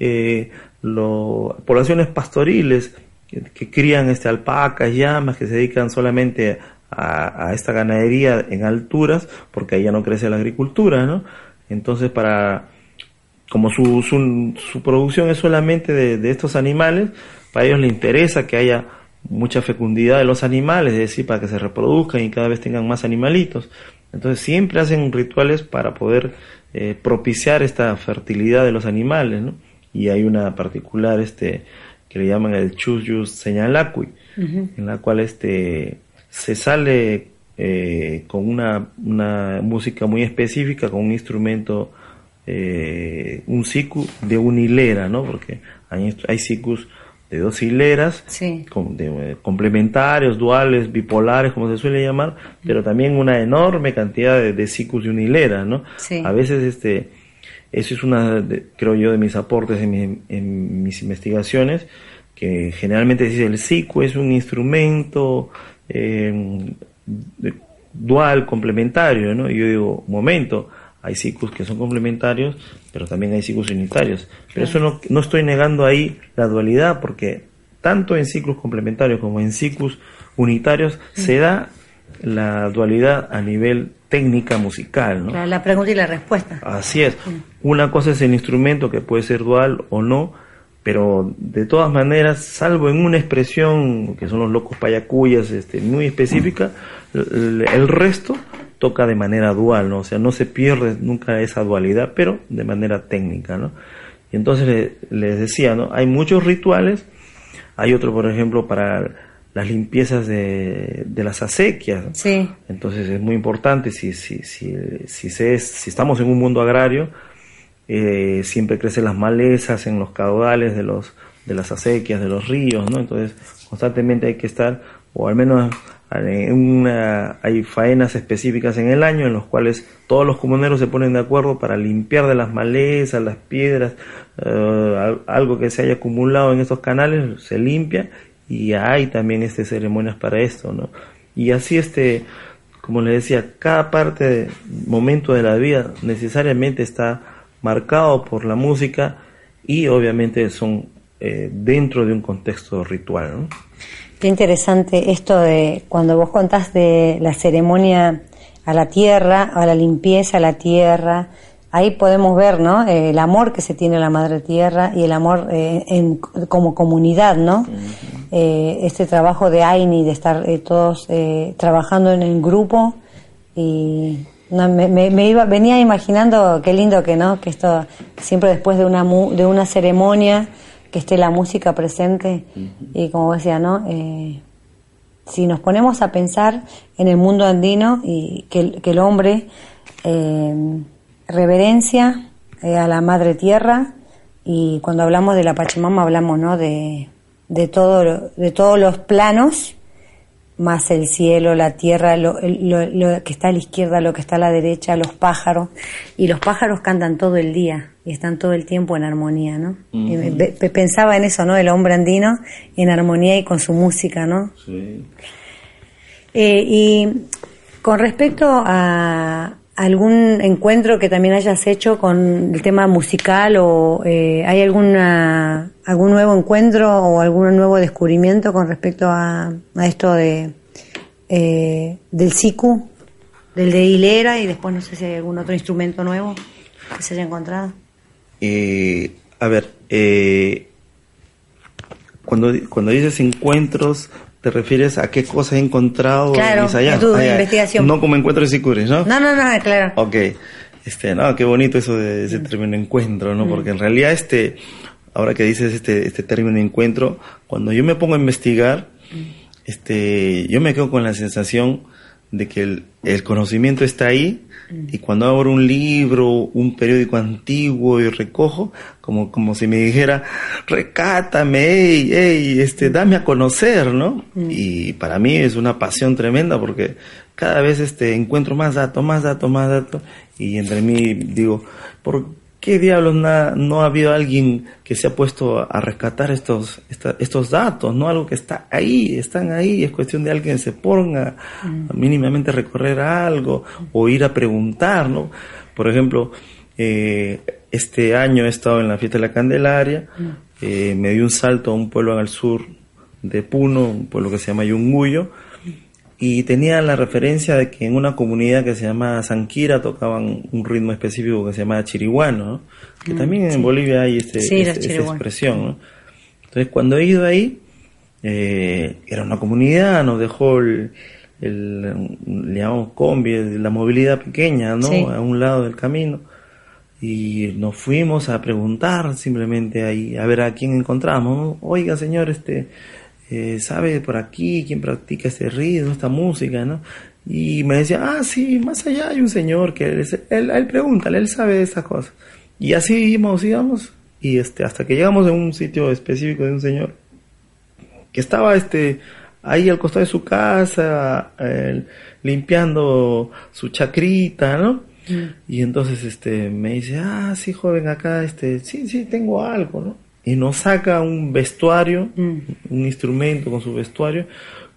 eh, poblaciones pastoriles que, crían este, alpacas, llamas, que se dedican solamente a, esta ganadería en alturas, porque ahí ya no crece la agricultura, ¿no? Entonces, para, como su, su, producción es solamente de, de estos animales, para ellos les interesa que haya mucha fecundidad de los animales, es decir, para que se reproduzcan y cada vez tengan más animalitos. Entonces siempre hacen rituales para poder eh, propiciar esta fertilidad de los animales, ¿no? Y hay una particular este que le llaman el Chuyus señalacui, en la cual este se sale eh, con una, una, música muy específica, con un instrumento, eh, un siku de una hilera, ¿no? Porque hay, hay sikus de dos hileras, eh, complementarios, duales, bipolares, como se suele llamar, pero también una enorme cantidad de, de de una hilera, ¿no? A veces este eso es una, creo yo, de mis aportes en, en mis investigaciones, que generalmente dice el SICU es un instrumento eh, dual, complementario, ¿no? Y yo digo, momento, hay ciclos que son complementarios, pero también hay ciclos unitarios. Pero eso no, no estoy negando ahí la dualidad, porque tanto en ciclos complementarios como en ciclos unitarios se da la dualidad a nivel técnica musical. ¿no? La, pregunta y la respuesta. Así es. Una cosa es el instrumento que puede ser dual o no, pero de todas maneras, salvo en una expresión que son los locos payacuyas este, muy específica, el, resto toca de manera dual, ¿no? O sea, no se pierde nunca esa dualidad, pero de manera técnica, ¿no? Y entonces les decía, ¿no? Hay muchos rituales, hay otro, por ejemplo, para las limpiezas de, de las acequias. Sí. Entonces es muy importante, si, si, si, si, se es, si estamos en un mundo agrario, eh, siempre crecen las malezas en los caudales de los de las acequias, de los ríos, ¿no? Entonces, constantemente hay que estar, o al menos hay faenas específicas en el año en los cuales todos los comuneros se ponen de acuerdo para limpiar de las malezas, las piedras, eh, algo que se haya acumulado en estos canales, se limpia y hay también este ceremonias para esto, ¿no? Y así este, como les decía, cada parte, momento de la vida necesariamente está marcado por la música y obviamente son eh, dentro de un contexto ritual. Qué interesante esto de cuando vos contás de la ceremonia a la tierra, a la limpieza a la tierra, ahí podemos ver ¿no? Eh, el amor que se tiene a la madre tierra y el amor eh, en, como comunidad, ¿no? este trabajo de AINI, de estar todos trabajando en el grupo y me, iba, venía imaginando qué lindo que no, que esto siempre después de una de una ceremonia que esté la música presente y como decía, ¿no? Eh, si nos ponemos a pensar en el mundo andino y que, el hombre eh, reverencia eh, a la madre tierra y cuando hablamos de la Pachamama hablamos, ¿no? De, de todo, de todos los planos más el cielo, la tierra, lo, que está a la izquierda, lo que está a la derecha, los pájaros. Y los pájaros cantan todo el día y están todo el tiempo en armonía, ¿no? pensaba en eso, ¿no? El hombre andino en armonía y con su música, ¿no? Sí. Eh, y con respecto a algún encuentro que también hayas hecho con el tema musical o eh, hay alguna algún nuevo encuentro o algún nuevo descubrimiento con respecto a, esto de eh, del siku, del de hilera y después no sé si hay algún otro instrumento nuevo que se haya encontrado. Eh, a ver, eh, cuando, cuando dices encuentros, ¿te refieres a qué cosas he encontrado claro, en tu investigación? No como encuentros y sicures, ¿no? No, no, no, claro. Ok. Este, no, qué bonito eso de ese mm. término encuentro, ¿no? Mm. Porque en realidad este, ahora que dices este, este término encuentro, cuando yo me pongo a investigar, este, yo me quedo con la sensación de que el, el conocimiento está ahí y cuando abro un libro, un periódico antiguo y recojo, como, como si me dijera, recátame, ey, ey, este, dame a conocer, ¿no? Y para mí es una pasión tremenda porque cada vez este, encuentro más datos, más datos, más datos y entre mí digo, ¿por ¿Qué diablos no ha habido alguien que se ha puesto a rescatar estos, estos datos? ¿No? Algo que está ahí, están ahí, es cuestión de alguien que se ponga mm. mínimamente a recorrer algo o ir a preguntar, ¿no? Por ejemplo, eh, este año he estado en la fiesta de la Candelaria, mm. eh, me di un salto a un pueblo al sur de Puno, un pueblo que se llama Yunguyo, y tenía la referencia de que en una comunidad que se llama Sanquira tocaban un ritmo específico que se llama chiriguano, ¿no? que mm, también en Bolivia hay este, este esta expresión. ¿no? Entonces cuando he ido ahí, eh, era una comunidad, nos dejó el, el le llamamos combi, la movilidad pequeña, ¿no? A un lado del camino. Y nos fuimos a preguntar simplemente ahí, a ver a quién encontramos. Oiga, señor, este, eh, sabe por aquí quién practica este ritmo, esta música, ¿no? Y me decía, ah, sí, más allá hay un señor que él, él, él pregúntale, él sabe de estas cosas. Y así íbamos, íbamos, y este, hasta que llegamos a un sitio específico de un señor que estaba este, ahí al costado de su casa, limpiando su chacrita, ¿no? Y entonces este me dice, ah, sí, joven, acá, este, sí, sí, tengo algo, ¿no? Y nos saca un vestuario, Mm. un instrumento con su vestuario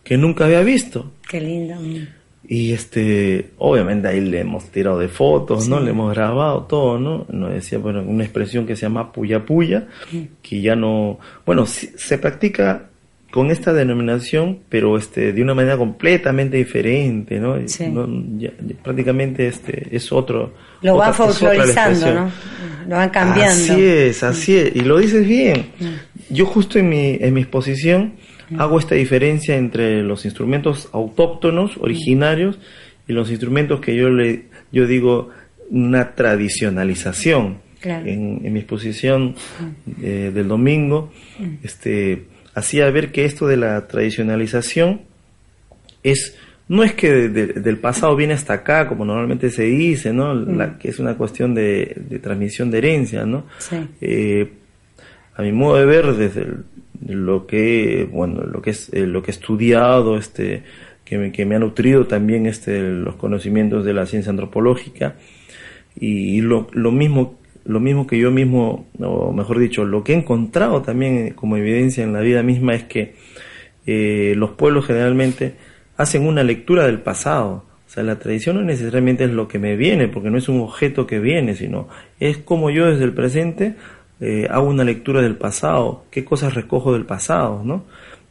que nunca había visto. Qué lindo. mm. Y este, obviamente ahí le hemos tirado de fotos, ¿no? Le hemos grabado todo, ¿no? Nos decía, bueno, una expresión que se llama puya puya, que ya no, bueno, se practica con esta denominación, pero este, de una manera completamente diferente, ¿no? Y Sí. no- ya- ya prácticamente este, es otro. Lo otra- la folclorizando. ¿no? Lo van cambiando. Mm. Así es, así es. Y lo dices bien. Yo justo en mi, en mi exposición Mm. hago esta diferencia entre los instrumentos autóctonos, originarios, y los instrumentos que yo le, yo digo una tradicionalización. Claro. En, en mi exposición eh, del domingo, este, hacía ver que esto de la tradicionalización es no es que de- de- del pasado viene hasta acá, como normalmente se dice, ¿no? La- que es una cuestión de, de transmisión de herencia, ¿no? Sí. Eh, a mi modo de ver, desde el- lo que, bueno, lo que es, eh, lo que he estudiado, este, que me, que me ha nutrido también, este, los conocimientos de la ciencia antropológica, y lo, lo mismo, lo mismo que yo mismo, o mejor dicho, lo que he encontrado también como evidencia en la vida misma es que eh, los pueblos generalmente hacen una lectura del pasado. O sea, la tradición no necesariamente es lo que me viene, porque no es un objeto que viene, sino es como yo desde el presente eh, hago una lectura del pasado, qué cosas recojo del pasado, ¿no?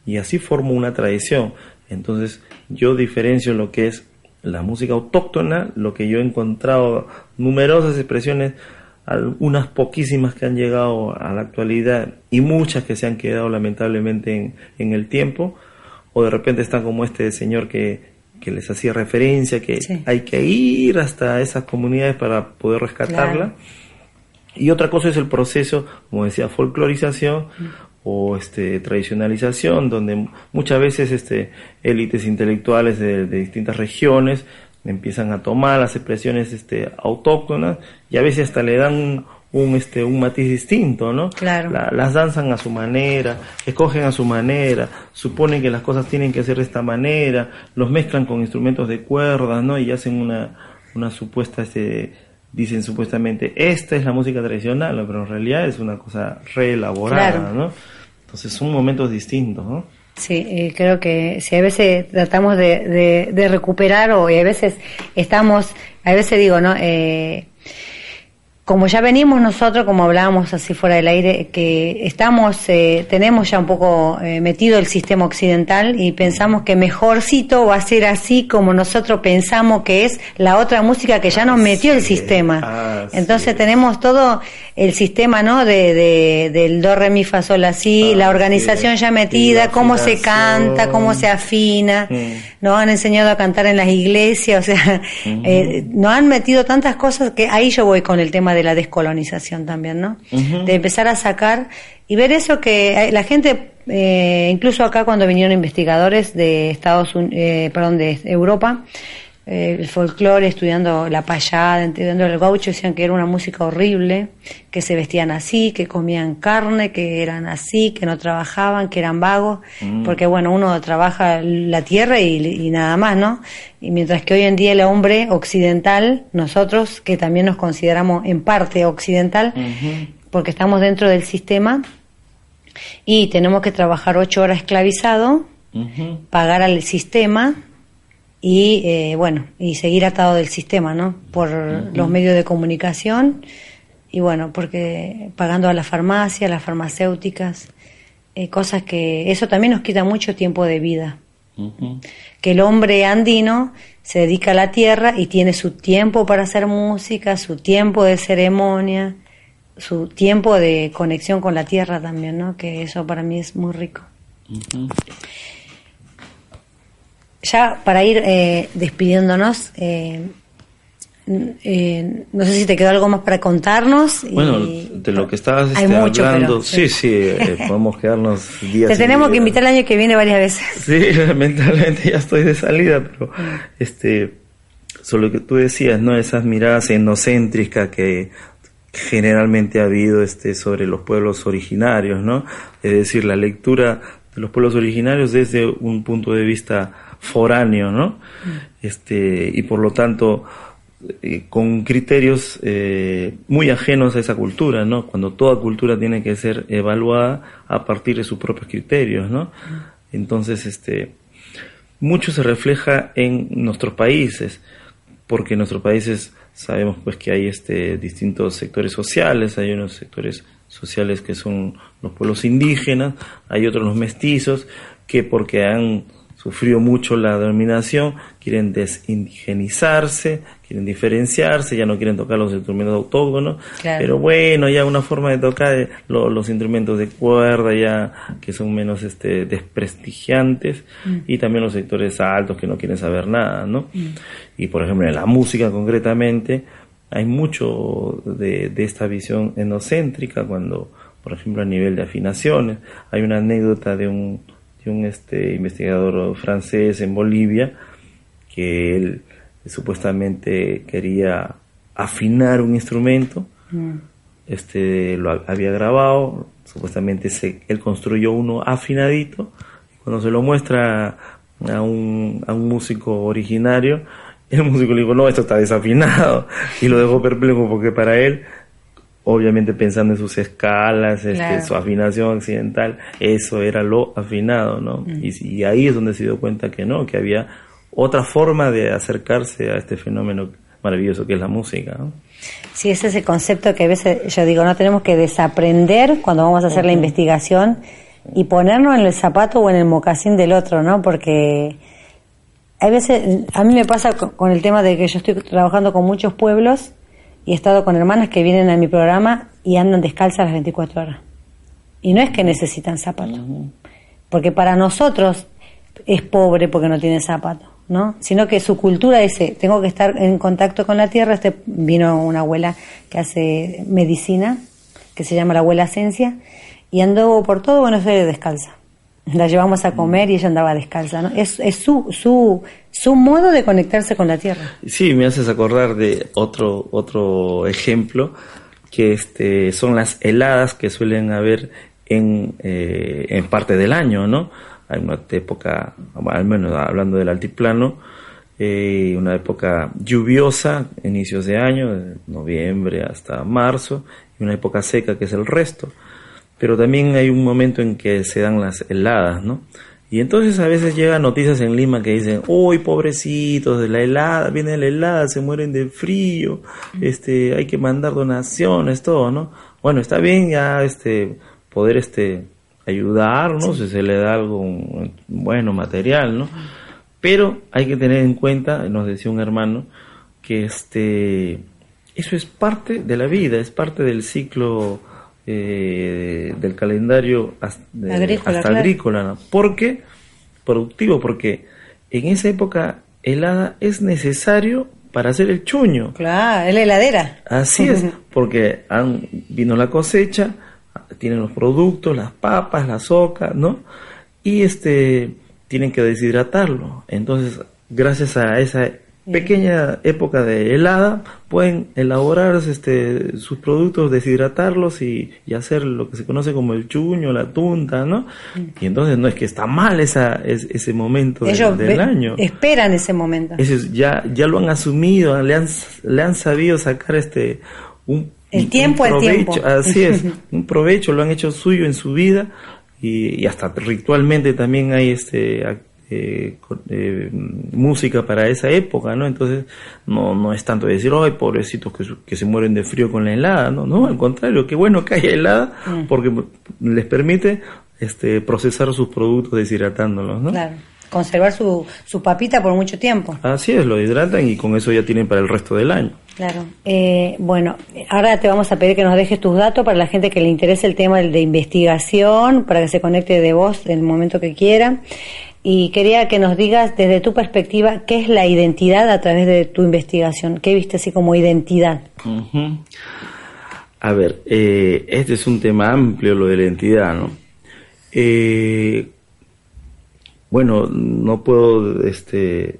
Y así formo una tradición. Entonces, yo diferencio lo que es la música autóctona, lo que yo he encontrado, numerosas expresiones, algunas poquísimas que han llegado a la actualidad y muchas que se han quedado lamentablemente en, en el tiempo, o de repente están como este señor que, que les hacía referencia, que Sí. hay que ir hasta esas comunidades para poder rescatarla. Claro. Y otra cosa es el proceso, como decía, folclorización o este tradicionalización, donde muchas veces este élites intelectuales de, de distintas regiones empiezan a tomar las expresiones este autóctonas y a veces hasta le dan un, este un matiz distinto, ¿no? Claro. La- las danzan a su manera, escogen a su manera, suponen que las cosas tienen que ser de esta manera, los mezclan con instrumentos de cuerdas, ¿no? Y hacen una, una supuesta, este, dicen supuestamente, esta es la música tradicional, pero en realidad es una cosa reelaborada, Claro. ¿no? Entonces son momentos distintos, ¿no? Sí, eh, creo que si a veces tratamos de, de, de recuperar o y a veces estamos, a veces digo, ¿no? Eh, como ya venimos nosotros, como hablábamos así fuera del aire, que estamos, eh, tenemos ya un poco eh, metido el sistema occidental y pensamos que mejorcito va a ser así como nosotros pensamos que es la otra música que ya nos metió el es, sistema. Entonces es. tenemos todo el sistema, ¿no? De, de- del do, re, mi, fa, sol, así, la organización es. ya metida, cómo se canta, cómo se afina. Mm. Nos han enseñado a cantar en las iglesias, o sea, eh, nos han metido tantas cosas que ahí yo voy con el tema de la descolonización también, ¿no? De empezar a sacar y ver eso que eh, la gente, eh, incluso acá cuando vinieron investigadores de Estados Unidos, perdón, de Europa, eh, el folclore, estudiando la payada, estudiando el gaucho, decían que era una música horrible, que se vestían así, que comían carne, que eran así, que no trabajaban, que eran vagos, porque bueno, uno trabaja la tierra y, y nada más, ¿no? Y mientras que hoy en día el hombre occidental, nosotros, que también nos consideramos en parte occidental, porque estamos dentro del sistema y tenemos que trabajar ocho horas esclavizado, pagar al sistema y eh, bueno y seguir atado del sistema no por los medios de comunicación y bueno porque pagando a la farmacia las farmacéuticas eh, cosas que eso también nos quita mucho tiempo de vida. Que el hombre andino se dedica a la tierra y tiene su tiempo para hacer música su tiempo de ceremonia su tiempo de conexión con la tierra también no que eso para mí es muy rico ya para ir eh, despidiéndonos, eh, eh, no sé si te quedó algo más para contarnos. y- Bueno, de lo que estabas Hay este, mucho, hablando, pero, sí, sí, eh, podemos quedarnos días. Te tenemos que invitar el año que viene varias veces. Sí, lamentablemente ya estoy de salida, pero este, sobre lo que tú decías, ¿no? Esas miradas etnocéntricas que generalmente ha habido este, sobre los pueblos originarios, ¿no? Es decir, la lectura de los pueblos originarios desde un punto de vista foráneo, ¿no? Este, y por lo tanto, eh, con criterios eh, muy ajenos a esa cultura, ¿no? Cuando toda cultura tiene que ser evaluada a partir de sus propios criterios, ¿no? Entonces, este, mucho se refleja en nuestros países, porque en nuestros países sabemos pues que hay este distintos sectores sociales, hay unos sectores sociales que son los pueblos indígenas, hay otros los mestizos, que porque han sufrido mucho la dominación, quieren desindigenizarse, quieren diferenciarse, ya no quieren tocar los instrumentos autóctonos, pero bueno, ya una forma de tocar los instrumentos de cuerda ya que son menos este desprestigiantes mm. y también los sectores altos que no quieren saber nada, ¿no? Mm. Y por ejemplo en la música concretamente hay mucho de, de esta visión enocéntrica cuando por ejemplo a nivel de afinaciones, hay una anécdota de un un este, investigador francés en Bolivia, que él supuestamente quería afinar un instrumento, mm. este lo había grabado, supuestamente se, él construyó uno afinadito, y cuando se lo muestra a un, a un músico originario, el músico le dijo, no, esto está desafinado, y lo dejó perplejo porque para él obviamente pensando en sus escalas, este, su afinación occidental, eso era lo afinado, ¿no? Mm. Y, ahí es donde se dio cuenta que no, que había otra forma de acercarse a este fenómeno maravilloso que es la música. ¿no? Sí, ese es el concepto que a veces yo digo, no tenemos que desaprender cuando vamos a hacer la investigación y ponernos en el zapato o en el mocasín del otro, ¿no? Porque hay veces, a mí me pasa con el tema de que yo estoy trabajando con muchos pueblos y he estado con hermanas que vienen a mi programa y andan descalzas las 24 horas. Y no es que necesitan zapatos, porque para nosotros es pobre porque no tiene zapatos, ¿no? Sino que su cultura es, eh, tengo que estar en contacto con la tierra. Este vino una abuela que hace medicina, que se llama la abuela Esencia, y andó por todo Buenos Aires descalza la llevamos a comer y ella andaba descalza, ¿no? Es, es su, su, su modo de conectarse con la tierra. Sí, me haces acordar de otro, otro ejemplo, que este, son las heladas que suelen haber en, eh, en parte del año, ¿no? Hay una época, al menos hablando del altiplano, eh, una época lluviosa, inicios de año, de noviembre hasta marzo, y una época seca que es el resto pero también hay un momento en que se dan las heladas, ¿no? Y entonces a veces llegan noticias en Lima que dicen, uy, pobrecitos de la helada, viene la helada, se mueren de frío, este, hay que mandar donaciones, todo, ¿no? Bueno, está bien ya, este, poder, este, ayudar, ¿no? Si se le da algo bueno, material, ¿no? Pero hay que tener en cuenta, nos decía un hermano, que este, eso es parte de la vida, es parte del ciclo eh, del calendario hasta, agrícola, ¿Por qué? Productivo, porque en esa época helada es necesario para hacer el chuño. Claro, es la heladera. Así es, porque han, vino la cosecha, tienen los productos, las papas, la soca, ¿no? Y este tienen que deshidratarlo. Entonces, gracias a esa pequeña época de helada pueden elaborar este, sus productos, deshidratarlos y, hacer lo que se conoce como el chuño, la tunta, ¿no? Mm. Y entonces no es que está mal esa, ese momento del año. Esperan ese momento. ya, ya lo han asumido, le han, le han sabido sacar este un, el tiempo, provecho, el tiempo. Así es, un provecho, lo han hecho suyo en su vida y, y hasta ritualmente también hay este eh, eh, música para esa época, ¿no? Entonces no, no es tanto decir, ay, pobrecitos que, que se mueren de frío con la helada, ¿no? No, al contrario, qué bueno que haya helada mm. porque les permite este, procesar sus productos deshidratándolos, ¿no? Claro conservar su, su papita por mucho tiempo. Así es, lo hidratan y con eso ya tienen para el resto del año. Claro. Eh, bueno, ahora te vamos a pedir que nos dejes tus datos para la gente que le interese el tema de investigación, para que se conecte de vos en el momento que quiera y quería que nos digas desde tu perspectiva qué es la identidad a través de tu investigación. ¿Qué viste así como identidad? A ver, eh, este es un tema amplio, lo de la identidad, ¿no? Eh, bueno, no puedo este,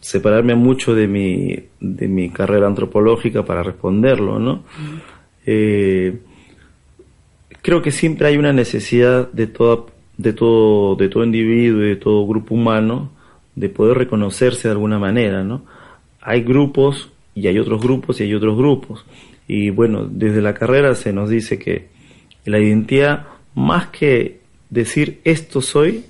separarme mucho de mi, de mi carrera antropológica para responderlo, ¿no? Eh, creo que siempre hay una necesidad de toda de todo, de todo individuo y de todo grupo humano de poder reconocerse de alguna manera, ¿no? Hay grupos y hay otros grupos y hay otros grupos. Y bueno, desde la carrera se nos dice que la identidad, más que decir esto soy,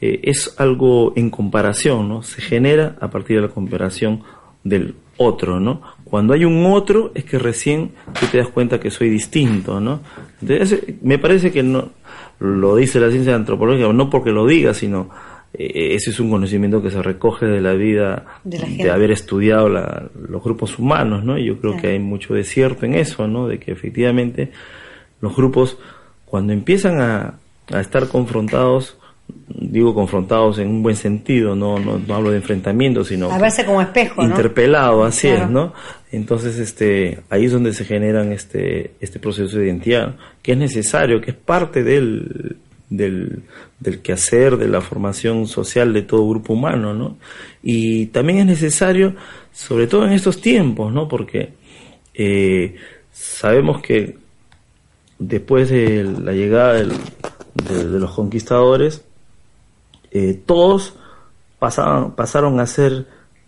eh, es algo en comparación, ¿no? Se genera a partir de la comparación del otro, ¿no? Cuando hay un otro es que recién tú te das cuenta que soy distinto, ¿no? Entonces, me parece que no lo dice la ciencia antropológica, no porque lo diga, sino eh, ese es un conocimiento que se recoge de la vida de, haber estudiado los grupos humanos, ¿no? Y yo creo que hay mucho de cierto en eso, ¿no? De que efectivamente los grupos, cuando empiezan a, a estar confrontados, digo confrontados en un buen sentido, no, no, hablo de enfrentamiento, sino a verse como espejo, interpelado, así es, ¿no? Entonces, este, ahí es donde se generan este, este proceso de identidad, que es necesario, que es parte del, del, del quehacer, de la formación social de todo grupo humano, ¿no? Y también es necesario, sobre todo en estos tiempos, ¿no? Porque eh, sabemos que después de la llegada de, de, los conquistadores, eh, todos pasaron, pasaron a ser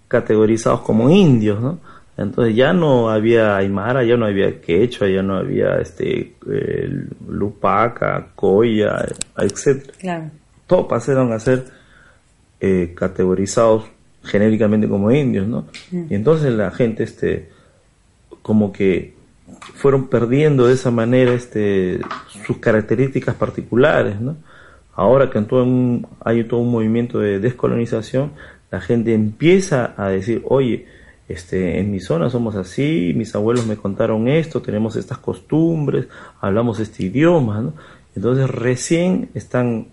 categorizados como indios, ¿no? Entonces ya no había Aymara, ya no había Quechua, ya no había este Lupaca, Coya, etc. Claro. Todos pasaron a ser eh, categorizados genéricamente como indios, ¿no? Mm. Y entonces la gente, este, como que fueron perdiendo de esa manera, este, sus características particulares, ¿no? Ahora que en todo hay todo un movimiento de descolonización, la gente empieza a decir, oye, este, en mi zona somos así, mis abuelos me contaron esto, tenemos estas costumbres, hablamos este idioma. Entonces recién están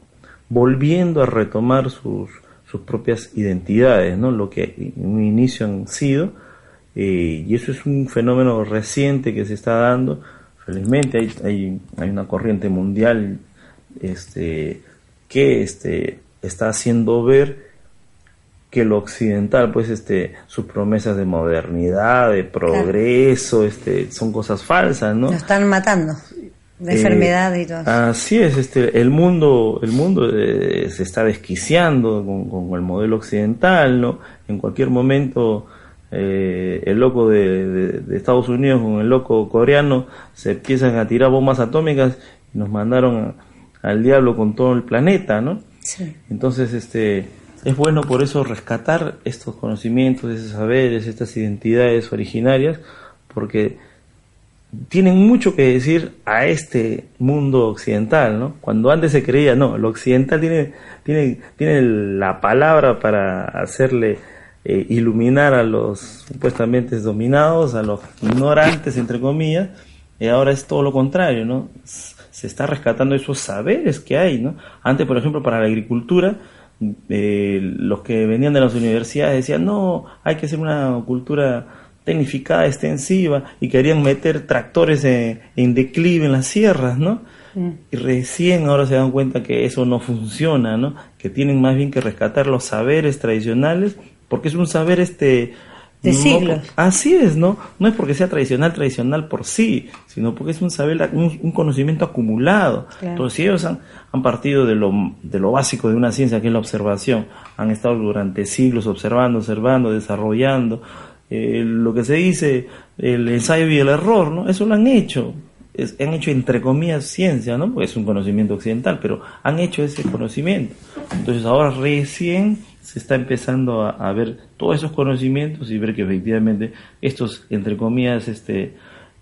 volviendo a retomar sus, sus propias identidades, ¿no? Lo que en un inicio han sido, eh, y eso es un fenómeno reciente que se está dando. Felizmente hay, hay, hay una corriente mundial este, que este, está haciendo ver que lo occidental, pues, este, sus promesas de modernidad, de progreso, este, son cosas falsas, ¿no? Lo están matando de eh, enfermedad y todo. Así es, este, el mundo, el mundo eh, se está desquiciando con, el modelo occidental, ¿no? En cualquier momento, eh, el loco de, Estados Unidos con el loco coreano se empiezan a tirar bombas atómicas y nos mandaron a, al diablo con todo el planeta, ¿no? Sí. Entonces, este, es bueno por eso rescatar estos conocimientos, esos saberes, estas identidades originarias, porque tienen mucho que decir a este mundo occidental, ¿no? Cuando antes se creía, no, lo occidental tiene, tiene, tiene la palabra para hacerle eh, iluminar a los supuestamente dominados, a los ignorantes, entre comillas, y ahora es todo lo contrario, ¿no? Se está rescatando esos saberes que hay, ¿no? Antes, por ejemplo, para la agricultura, eh, los que venían de las universidades decían, no, hay que hacer una cultura tecnificada, extensiva, y querían meter tractores en, declive en las sierras, ¿no? Mm. Y recién ahora se dan cuenta que eso no funciona, ¿no? Que tienen más bien que rescatar los saberes tradicionales, porque es un saber este de siglos. Así es, ¿no? No es porque sea tradicional, tradicional por sí, sino porque es un saber, un, conocimiento acumulado. Entonces, si ellos han, han, partido de lo, de lo básico de una ciencia, que es la observación, han estado durante siglos observando, observando, desarrollando, eh, lo que se dice, el ensayo y el error, ¿no? Eso lo han hecho. han hecho entre comillas ciencia, ¿no? Porque es un conocimiento occidental, pero han hecho ese conocimiento. Entonces ahora recién se está empezando a, ver todos esos conocimientos y ver que efectivamente estos, entre comillas, este,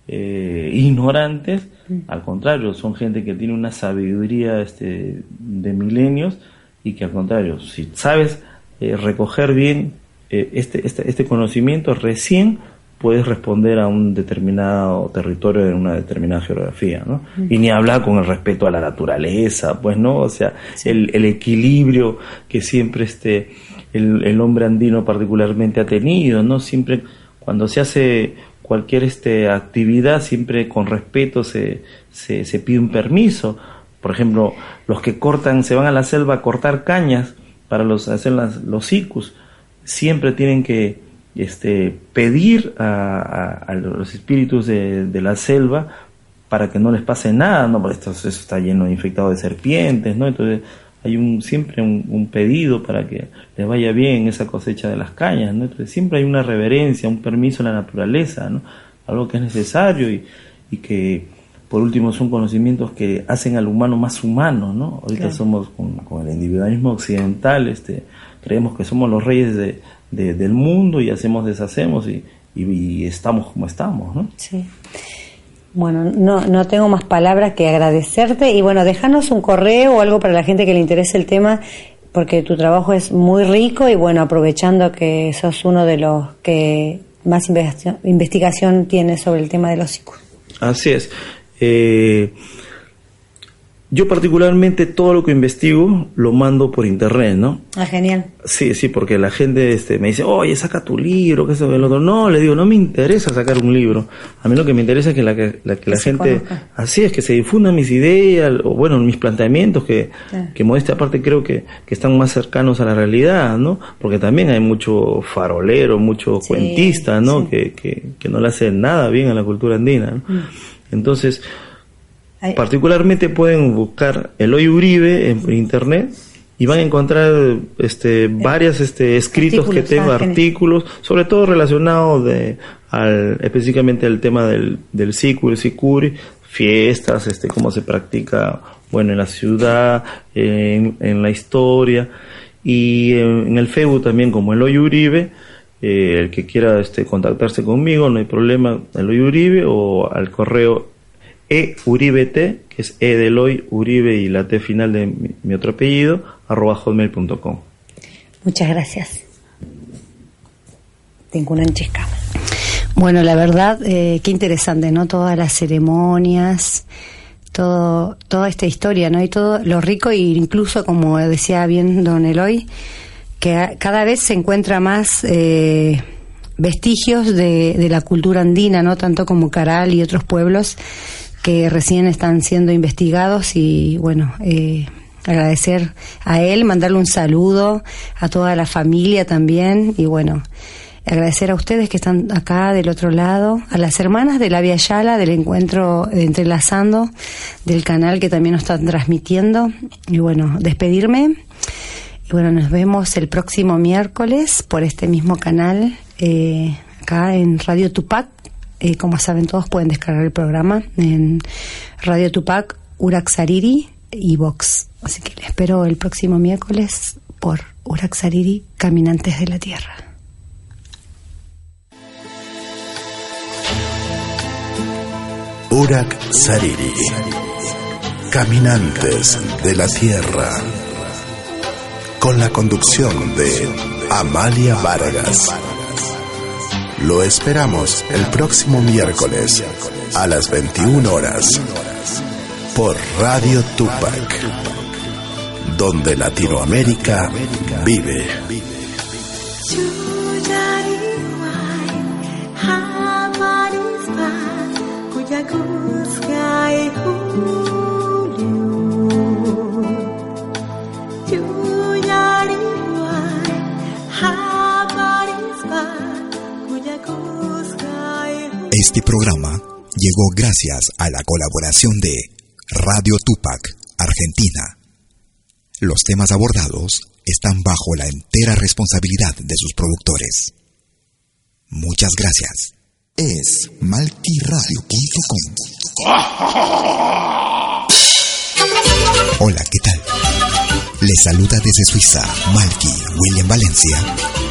eh, ignorantes, al contrario, son gente que tiene una sabiduría este, de milenios y que al contrario, si sabes eh, recoger bien eh, este, este, este conocimiento, recién puedes responder a un determinado territorio en una determinada geografía, ¿no? Y ni hablar con el respeto a la naturaleza, pues, ¿no? O sea, el, el, equilibrio que siempre este, el, el, hombre andino particularmente ha tenido, ¿no? Siempre cuando se hace cualquier este, actividad, siempre con respeto se, se, se pide un permiso. Por ejemplo, los que cortan, se van a la selva a cortar cañas para los, hacer las, los icus, siempre tienen que este, pedir a, los espíritus de, la selva para que no les pase nada, ¿no? Porque esto, está lleno de infectados de serpientes, ¿no? Entonces hay un siempre un, pedido para que les vaya bien esa cosecha de las cañas, ¿no? Entonces siempre hay una reverencia, un permiso a la naturaleza, ¿no? Algo que es necesario y, y que por último son conocimientos que hacen al humano más humano, ¿no? Ahorita somos con, el individualismo occidental, este, creemos que somos los reyes de, del mundo y hacemos, deshacemos y, y, estamos como estamos, ¿no? Sí. Bueno, no, no tengo más palabras que agradecerte y bueno, déjanos un correo o algo para la gente que le interese el tema porque tu trabajo es muy rico y bueno, aprovechando que sos uno de los que más investigación, investigación tiene sobre el tema de los psicos. Así es. Eh, yo particularmente todo lo que investigo lo mando por internet, ¿no? Ah, genial. Sí, sí, porque la gente este, me dice, oye, saca tu libro, que eso, el otro. No, le digo, no me interesa sacar un libro. A mí lo que me interesa es que la, que la, gente, así es, que se difundan mis ideas, o bueno, mis planteamientos, que, que modestia aparte creo que, que están más cercanos a la realidad, ¿no? Porque también hay mucho farolero, mucho cuentista, ¿no? Que, que, que, no le hace nada bien a la cultura andina, ¿no? Mm. Entonces, particularmente pueden buscar Eloy Uribe en internet y van a encontrar este varias este escritos que tengo artículos sobre todo relacionados de al específicamente al tema del del Sicuri, Sicuri fiestas este cómo se practica bueno en la ciudad en, en la historia. Y en, el Facebook también como Eloy Uribe eh, el que quiera este, contactarse conmigo, no hay problema, Eloy Uribe o al correo euribet, que es e de Eloy Uribe y la T final de mi, otro apellido, arroba hotmail.com. Muchas gracias. Tengo una enchiscada. Bueno, la verdad, eh, qué interesante, ¿no? Todas las ceremonias, todo, toda esta historia, ¿no? Y todo lo rico, e incluso, como decía bien don Eloy, que cada vez se encuentra más eh, vestigios de, de, la cultura andina, no tanto como Caral y otros pueblos que recién están siendo investigados y bueno, eh, agradecer a él, mandarle un saludo a toda la familia también y bueno, agradecer a ustedes que están acá del otro lado, a las hermanas de la Via Yala del encuentro Entrelazando del canal que también nos están transmitiendo y bueno, despedirme bueno, nos vemos el próximo miércoles por este mismo canal, eh, acá en Radio Tupac. Eh, como saben todos, pueden descargar el programa en Radio Tupac, Uraxariri y Vox. Así que les espero el próximo miércoles por Uraxariri, Caminantes de la Tierra. Urak Sariri, Caminantes de la Tierra con la conducción de Amalia Vargas. Lo esperamos el próximo miércoles a las 21 horas por Radio Tupac, donde Latinoamérica vive. Este programa llegó gracias a la colaboración de Radio Tupac, Argentina. Los temas abordados están bajo la entera responsabilidad de sus productores. Muchas gracias. Es malquiradio.com. Hola, ¿qué tal? Les saluda desde Suiza Malky William Valencia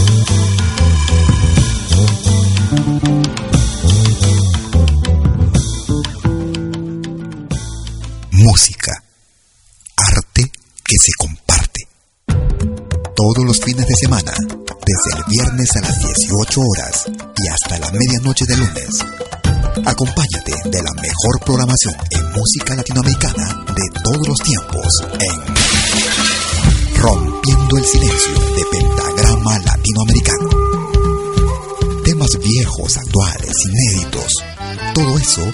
Música, arte que se comparte. Todos los fines de semana, desde el viernes a las 18 horas y hasta la medianoche de lunes. Acompáñate de la mejor programación en música latinoamericana de todos los tiempos en Rompiendo el Silencio de Pentagrama Latinoamericano. Temas viejos, actuales, inéditos. Todo eso